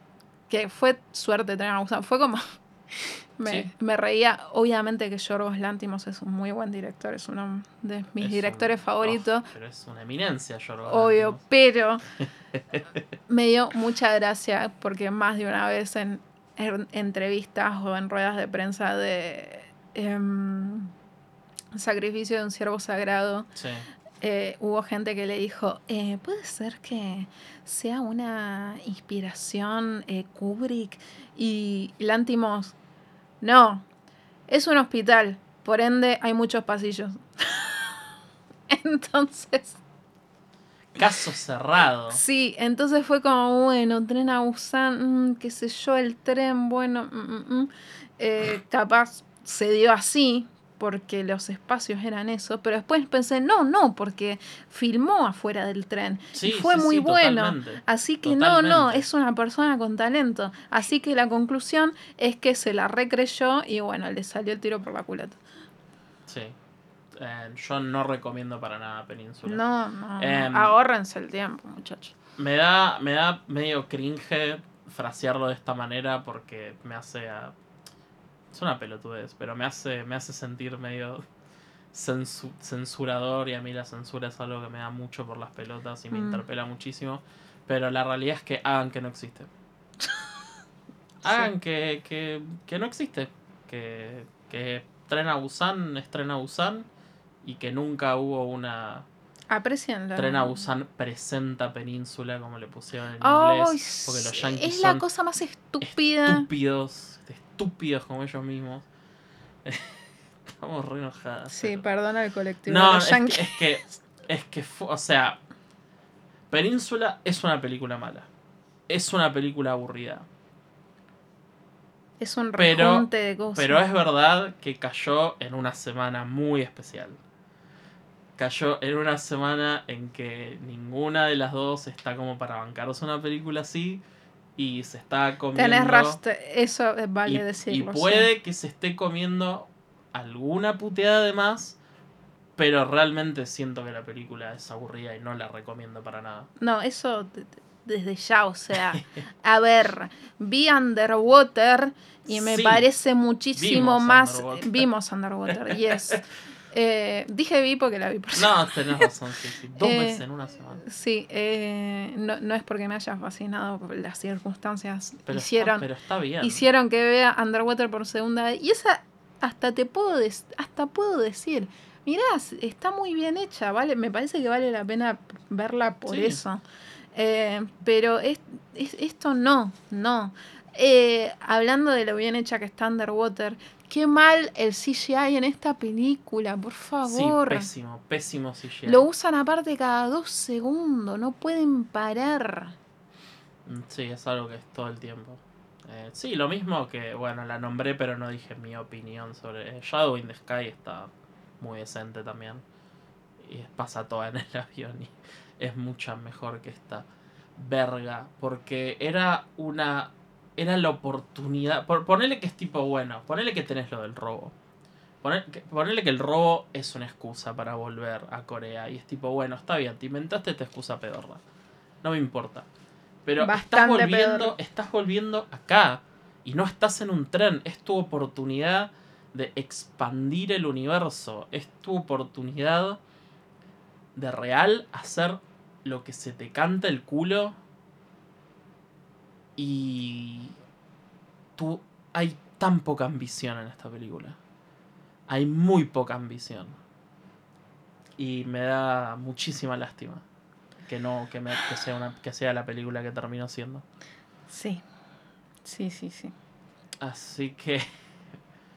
que fue suerte Tren a Busan. Fue como... <laughs> me, Sí. me reía, obviamente que Yorgos Lantimos es un muy buen director, es uno de mis Es un- directores favoritos. Oh, pero es una eminencia, Yorgos Obvio, pero <laughs> me dio mucha gracia porque más de una vez en, en entrevistas o en ruedas de prensa de em, Sacrificio de un Siervo Sagrado, Sí. eh, hubo gente que le dijo, eh, puede ser que sea una inspiración eh, Kubrick y Lantimos, no, es un hospital, por ende hay muchos pasillos. <laughs> Entonces... Caso cerrado. Sí, entonces fue como, bueno, tren a Busan, mm, qué sé yo, el tren, bueno, mm, mm, mm. Capaz se dio así porque los espacios eran eso, pero después pensé, no, no, porque filmó afuera del tren Sí, y fue sí, muy sí, bueno. totalmente. Así que no, no, es una persona con talento. Así que la conclusión es que se la recreyó y bueno, le salió el tiro por la culata. Sí. Eh, yo no recomiendo para nada Península. No, no, no. Em, ahórrense el tiempo, muchachos. Me da, me da medio cringe frasearlo de esta manera porque me hace a- Es una pelotudez, pero me hace, me hace sentir medio censu- censurador y a mí la censura es algo que me da mucho por las pelotas y me Mm. interpela muchísimo. Pero la realidad es que hagan que no existe. <laughs> Hagan que, que, que no existe. Que, que Tren a Busan es Tren a Busan y que nunca hubo una Aprecienlo. Tren a Busan presenta Península como le pusieron en inglés. Porque los yankees es la son cosa más estúpida. estúpidos, estúpidos como ellos mismos. <laughs> Estamos re enojadas. Sí, pero- perdona el colectivo. No, es que, es que, es que o sea, Península es una película mala. Es una película aburrida. Es un pero- de cosas. Pero es verdad que cayó en una semana muy especial. Cayó en una semana en que ninguna de las dos está como para bancarse una película así y se está comiendo. Tenés rastre, eso vale y, decirlo. y sí. puede que se esté comiendo alguna puteada de más Pero realmente siento que la película es aburrida y no la recomiendo para nada. No, eso desde ya, o sea, a ver, vi Underwater y me Sí, parece muchísimo vimos más. Underwater. Vimos Underwater, yes. <laughs> Eh, dije vi porque la vi por No, tenés razón, sí, sí. Dos Eh, veces en una semana. Sí, eh, no, no es porque me haya fascinado, las circunstancias Pero hicieron, está, pero está bien. hicieron que vea Underwater por segunda vez. Y esa hasta te puedo hasta puedo decir, mirá, está muy bien hecha, vale, me parece que vale la pena verla por Sí. eso. Eh, pero es, es- esto no, no. Eh, hablando de lo bien hecha que está Underwater, qué mal el CGI en esta película, por Sí, favor. pésimo, pésimo CGI. Lo usan aparte cada dos segundos, no pueden parar. Sí, es algo que es todo el tiempo. Eh, sí, lo mismo que, bueno, la nombré, pero no dije mi opinión sobre. eh, Shadow in the Sky está muy decente también. Y pasa toda en el <laughs> avión y es mucha mejor que esta verga. Porque era una. Era la oportunidad. Por, ponele que es tipo, bueno, ponele que tenés lo del robo. Que- Ponele que el robo es una excusa para volver a Corea. Y es tipo, bueno, está bien, te inventaste esta excusa pedorra. No me importa. Pero estás volviendo, estás volviendo acá. Y no estás en un tren. Es tu oportunidad de expandir el universo. Es tu oportunidad de real hacer lo que se te canta el culo. Y tú hay tan poca ambición en esta película. Hay muy poca ambición. Y me da muchísima lástima que no que, me- que sea una que sea la película que terminó siendo. Sí, sí, sí, sí. Así que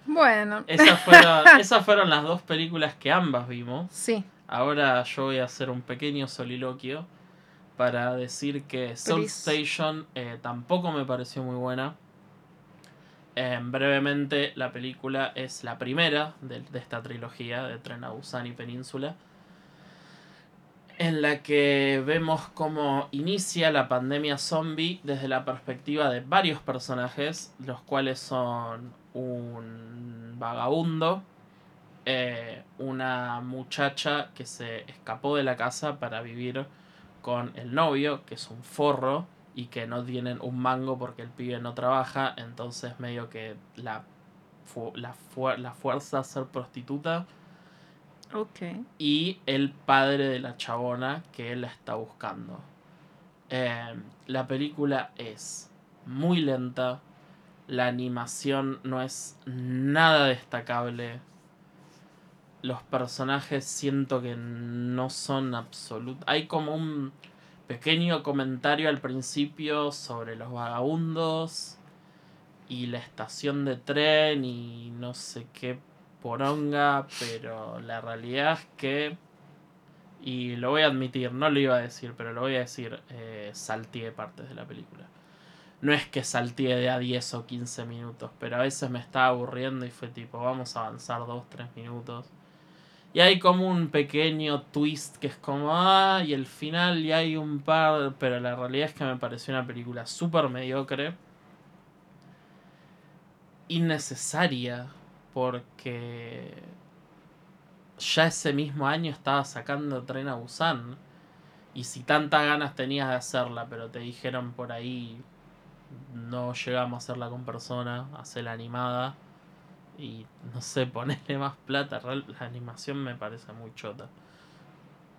Bueno, <laughs> esas fueron, <laughs> esas fueron las dos películas que ambas vimos. sí, Ahora yo voy a hacer un pequeño soliloquio para decir que Soul. Station eh, tampoco me pareció muy buena. Eh, brevemente, la película es la primera de, de esta trilogía de Tren a Busan y Península, en la que vemos cómo inicia la pandemia zombie desde la perspectiva de varios personajes, los cuales son un vagabundo, eh, una muchacha que se escapó de la casa para vivir con el novio, que es un forro y que no tienen un mango porque el pibe no trabaja, entonces medio que la, fu- la, fu- la fuerza a ser prostituta ok. y el padre de la chabona que él la está buscando. Eh, la película es muy lenta, la animación no es nada destacable. Los personajes siento que no son absolutos. Hay como un pequeño comentario al principio sobre los vagabundos y la estación de tren y no sé qué poronga, pero la realidad es que, y lo voy a admitir, no lo iba a decir, pero lo voy a decir, eh, partes de la película. No es que salteé de a 10 o 15 minutos, pero a veces me estaba aburriendo y fue tipo, vamos a avanzar 2, 3 minutos. Y hay como un pequeño twist que es como, ah, y el final y hay un par, pero la realidad es que me pareció una película súper mediocre. Innecesaria, porque ya ese mismo año estaba sacando Tren a Busan. Y si tantas ganas tenías de hacerla, pero te dijeron por ahí, no llegamos a hacerla con persona, hacerla animada. Y no sé, ponerle más plata. La animación me parece muy chota.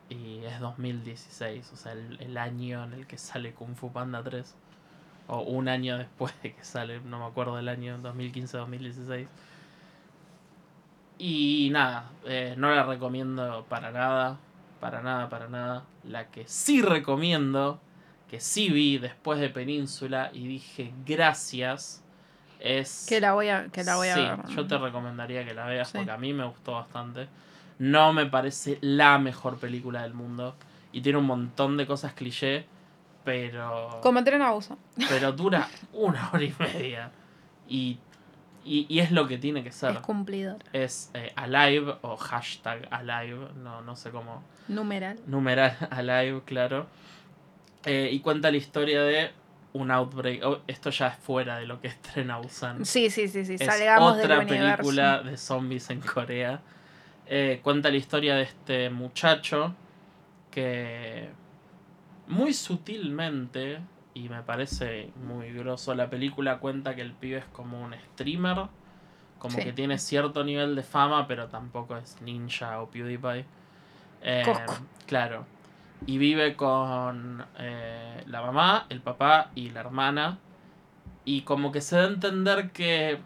Y es 2016, o sea, el, el año en el que sale Kung Fu Panda 3. O un año después de que sale, no me acuerdo del año, 2015-2016. Y nada, eh, no la recomiendo para nada. Para nada, para nada. La que sí recomiendo, que sí vi después de Península y dije gracias, es... Que la voy a, que la voy a sí, ver. yo te recomendaría que la veas Sí. porque a mí me gustó bastante. No me parece la mejor película del mundo y tiene un montón de cosas cliché, pero Como tren a Busan. pero <laughs> dura una hora y media y, y, y es lo que tiene que ser. Es cumplidor. Es eh, alive o hashtag alive, no, no sé cómo Numeral. numeral <laughs> alive, claro. Eh, y cuenta la historia de un outbreak. Oh, esto ya es fuera de lo que <laughs> es Tren a Busan. Sí, sí, sí, sí. Es Salgamos del otra universo. película de zombies en Corea. Eh, cuenta la historia de este muchacho que muy sutilmente, y me parece muy grosso, la película cuenta que el pibe es como un streamer, como Sí. que tiene cierto nivel de fama, pero tampoco es ninja o PewDiePie. Eh, claro. Y vive con eh, la mamá, el papá y la hermana. Y como que se da a entender que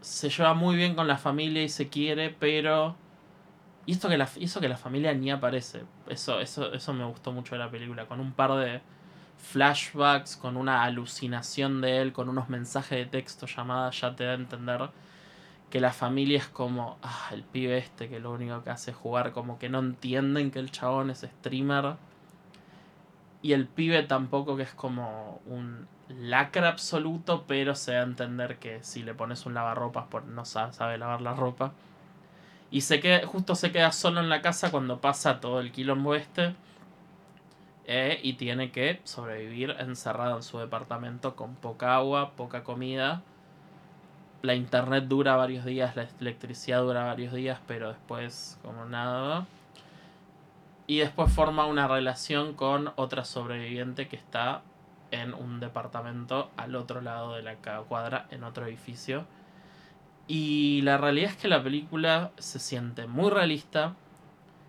se lleva muy bien con la familia y se quiere, pero... Y esto que la, eso que la familia ni aparece. Eso, eso, eso me gustó mucho de la película. Con un par de flashbacks, con una alucinación de él, con unos mensajes de texto llamadas, ya te da a entender que la familia es como, ah, el pibe este que lo único que hace es jugar, como que no entienden que el chabón es streamer. Y el pibe tampoco que es como un lacra absoluto, pero se da a entender que si le pones un lavarropas, por no sabe, sabe lavar la ropa. Y se queda, justo se queda solo en la casa cuando pasa todo el quilombo este. eh, y tiene que sobrevivir encerrado en su departamento con poca agua, poca comida. La internet dura varios días, la electricidad dura varios días, pero después como nada. Y después forma una relación con otra sobreviviente que está en un departamento al otro lado de la cuadra, en otro edificio. Y la realidad es que la película se siente muy realista,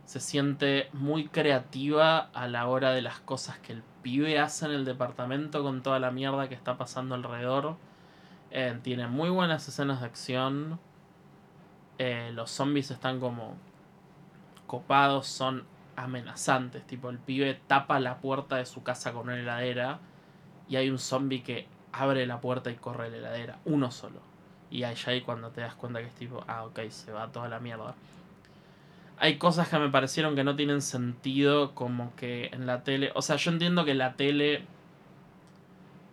se siente muy creativa a la hora de las cosas que el pibe hace en el departamento con toda la mierda que está pasando alrededor. Eh, tiene muy buenas escenas de acción. Eh, los zombies están como copados, son amenazantes. Tipo, el pibe tapa la puerta de su casa con una heladera y hay un zombie que abre la puerta y corre la heladera. Uno solo. Y ahí ahí cuando te das cuenta que es tipo, ah, ok, se va toda la mierda. Hay cosas que me parecieron que no tienen sentido, como que en la tele. O sea, yo entiendo que la tele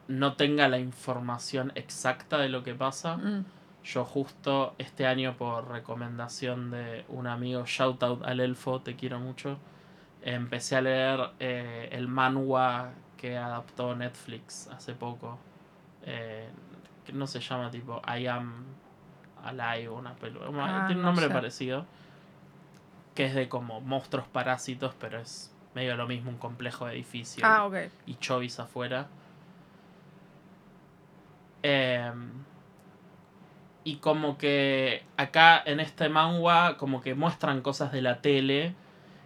no tenga la información exacta de lo que pasa. Mm. Yo justo este año por recomendación de un amigo, shout out al elfo, te quiero mucho, empecé a leer eh, el manhwa que adaptó Netflix hace poco. Eh, que no se llama tipo I Am Alive, una película. Ah, tiene un no nombre sé. parecido. Que es de como monstruos parásitos, pero es medio lo mismo, un complejo de edificio Ah, y chovis afuera. Em, y como que acá en este manga como que muestran cosas de la tele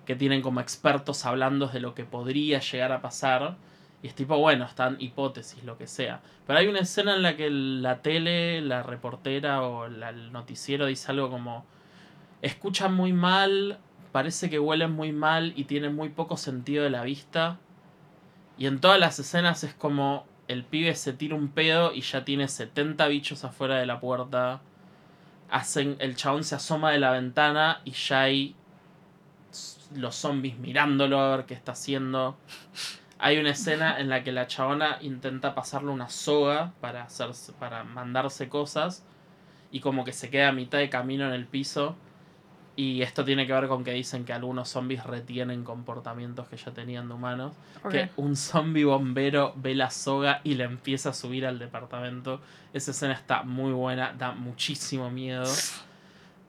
que tienen como expertos hablando de lo que podría llegar a pasar. Y es tipo, bueno, están hipótesis, lo que sea. Pero hay una escena en la que la tele, la reportera o la- el noticiero dice algo como, escuchan muy mal, parece que huelen muy mal y tienen muy poco sentido de la vista. Y en todas las escenas es como el pibe se tira un pedo y ya tiene 70 bichos afuera de la puerta. Hacen, el chabón se asoma de la ventana y ya hay los zombies mirándolo a ver qué está haciendo. Hay una escena en la que la chabona intenta pasarle una soga para, para mandarse cosas y como que se queda a mitad de camino en el piso. Y esto tiene que ver con que dicen que algunos zombies retienen comportamientos que ya tenían de humanos que un zombie bombero ve la soga y le empieza a subir al departamento. Esa escena está muy buena, da muchísimo miedo.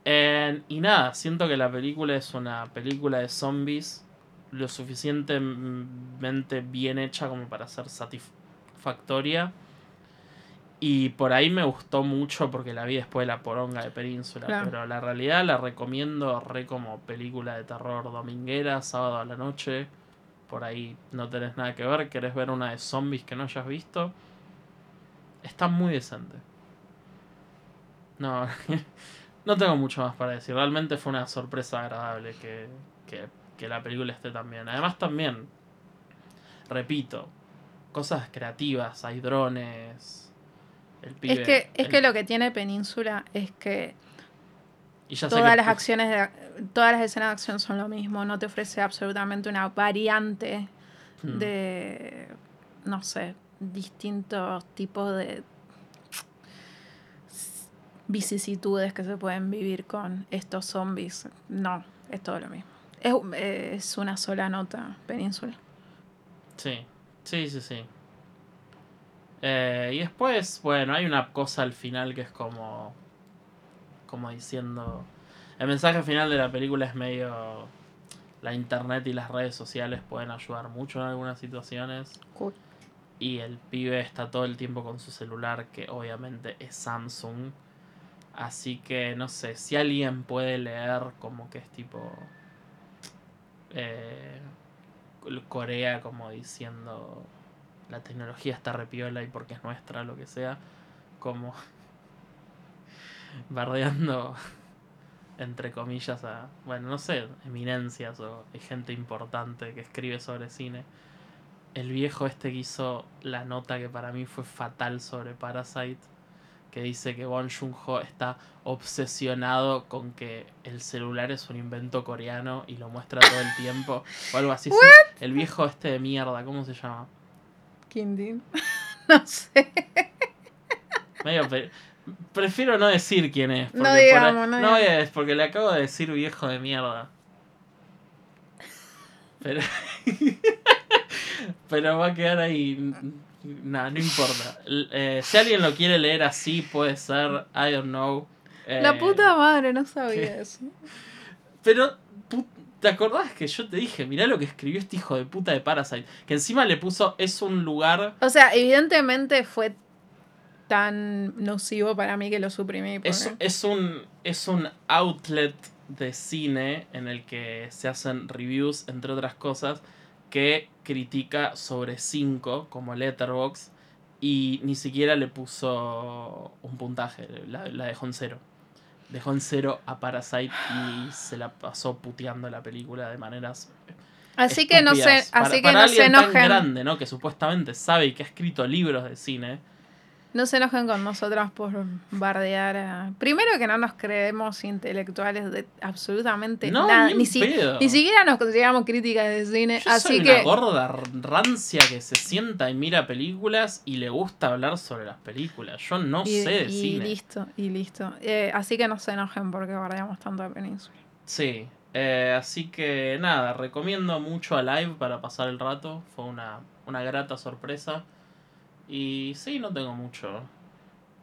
Y nada, siento que la película es una película de zombies lo suficientemente bien hecha como para ser satisfactoria. Y por ahí me gustó mucho porque la vi después de la poronga de Península. Claro. Pero la realidad la recomiendo re como película de terror dominguera, sábado a la noche. Por ahí no tenés nada que ver, querés ver una de zombies que no hayas visto. Está muy decente. No, <laughs> no tengo mucho más para decir. Realmente fue una sorpresa agradable que, que, que la película esté tan bien. Además también, repito, cosas creativas, hay drones. El pibe, Es que, es el- que lo que tiene Península es que y ya sé todas que- las acciones, de- todas las escenas de acción son lo mismo, no te ofrece absolutamente una variante Hmm. de, no sé, distintos tipos de vicisitudes que se pueden vivir con estos zombies. No, es todo lo mismo. Es, es una sola nota, Península. Sí, sí, sí, sí. Eh, y después, bueno, hay una cosa al final que es como. Como diciendo. El mensaje final de la película es medio. La internet y las redes sociales pueden ayudar mucho en algunas situaciones. Cool. Y el pibe está todo el tiempo con su celular, que obviamente es Samsung. Así que no sé, si alguien puede leer como que es tipo. eh, Corea como diciendo la tecnología está repiola y porque es nuestra, lo que sea. Como <laughs> bardeando entre comillas a, bueno, no sé, eminencias o gente importante que escribe sobre cine. El viejo este que hizo la nota que para mí fue fatal sobre Parasite, que dice que Bon Joon-ho está obsesionado con que el celular es un invento coreano y lo muestra todo el tiempo o algo así. <laughs> Sí, El viejo este de mierda, ¿cómo se llama? <laughs> No sé. Medio pe- Prefiero no decir quién es. porque No por ahí- digamos, no no digamos. es, porque le acabo de decir viejo de mierda. Pero. <laughs> Pero va a quedar ahí. Nada, no importa. Eh, si alguien lo quiere leer así, puede ser. I don't know. Eh, La puta madre, no sabía eso. Pero, ¿te acordás que yo te dije? Mirá lo que escribió este hijo de puta de Parasite. Que encima le puso. Es un lugar. O sea, evidentemente fue tan nocivo para mí que lo suprimí. porque- Es, es un, es un outlet de cine en el que se hacen reviews, entre otras cosas, que critica sobre 5 como Letterbox y ni siquiera le puso un puntaje, la, la dejó en cero. Dejó en cero a Parasite y se la pasó puteando la película de maneras Así que no se, estúpidas. Para- así que para no se tan enojen. grande, ¿no? Que supuestamente sabe y que ha escrito libros de cine. No se enojen con nosotras por bardear a... Primero que no nos creemos intelectuales de absolutamente No, nada. ni Ni, si- ni siquiera nos consideramos críticas de cine. Yo así soy que... una gorda rancia que se sienta y mira películas y le gusta hablar sobre las películas. Yo no y, sé de y cine. listo, y listo. Eh, así que no se enojen porque bardeamos tanto a Península. Sí, eh, así que nada, recomiendo mucho a Live para pasar el rato. Fue una, una grata sorpresa. Y sí, no tengo mucho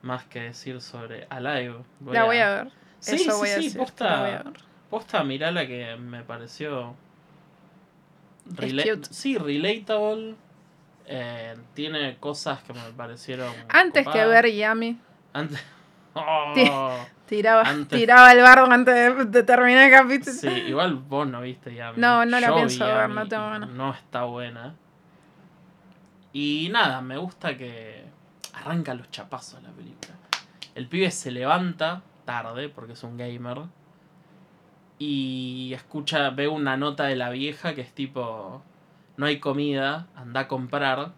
más que decir sobre Alive. Voy la voy a ver. Sí, Eso sí, voy a sí, decir. posta. la voy a ver. Posta, mirá la que me pareció. rela- cute. Sí, relatable. Eh, tiene cosas que me parecieron. Antes que ver Yami, Antes. <laughs> Oh, tiraba, Antes- tiraba el bardo antes de, de terminar el capítulo. sí, igual vos no viste Yami. No, no la pienso ver, no tengo ganas. No está buena. Y nada, me gusta que arranca los chapazos la película. El pibe se levanta tarde porque es un gamer. Y escucha, ve una nota de la vieja que es tipo, no hay comida, anda a comprar.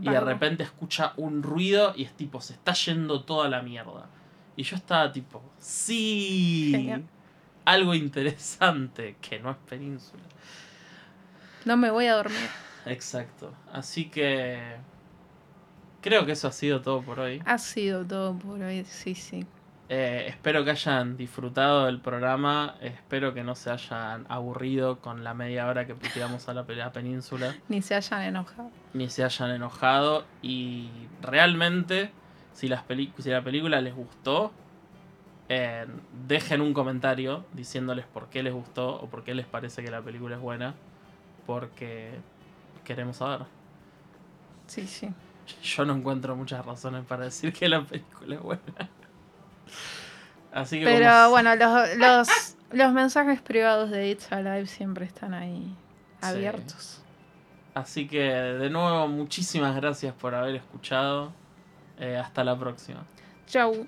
Y de repente escucha un ruido y es tipo, se está yendo toda la mierda. Y yo estaba tipo, sí, Genial. algo interesante, que no es península. No me voy a dormir. Exacto. Así que creo que eso ha sido todo por hoy. Ha sido todo por hoy, sí, sí. Eh, espero que hayan disfrutado del programa. Espero que no se hayan aburrido con la media hora que puteamos a la, pe- la península. <laughs> Ni se hayan enojado. Ni se hayan enojado. Y realmente, si, las si la película les gustó, eh, dejen un comentario diciéndoles por qué les gustó o por qué les parece que la película es buena. Porque queremos saber. Sí, sí. Yo no encuentro muchas razones para decir que la película es buena. Así que Pero bueno, los, los, los mensajes privados de It's Alive siempre están ahí Sí. abiertos. Así que de nuevo muchísimas gracias por haber escuchado. Eh, hasta la próxima. Chau.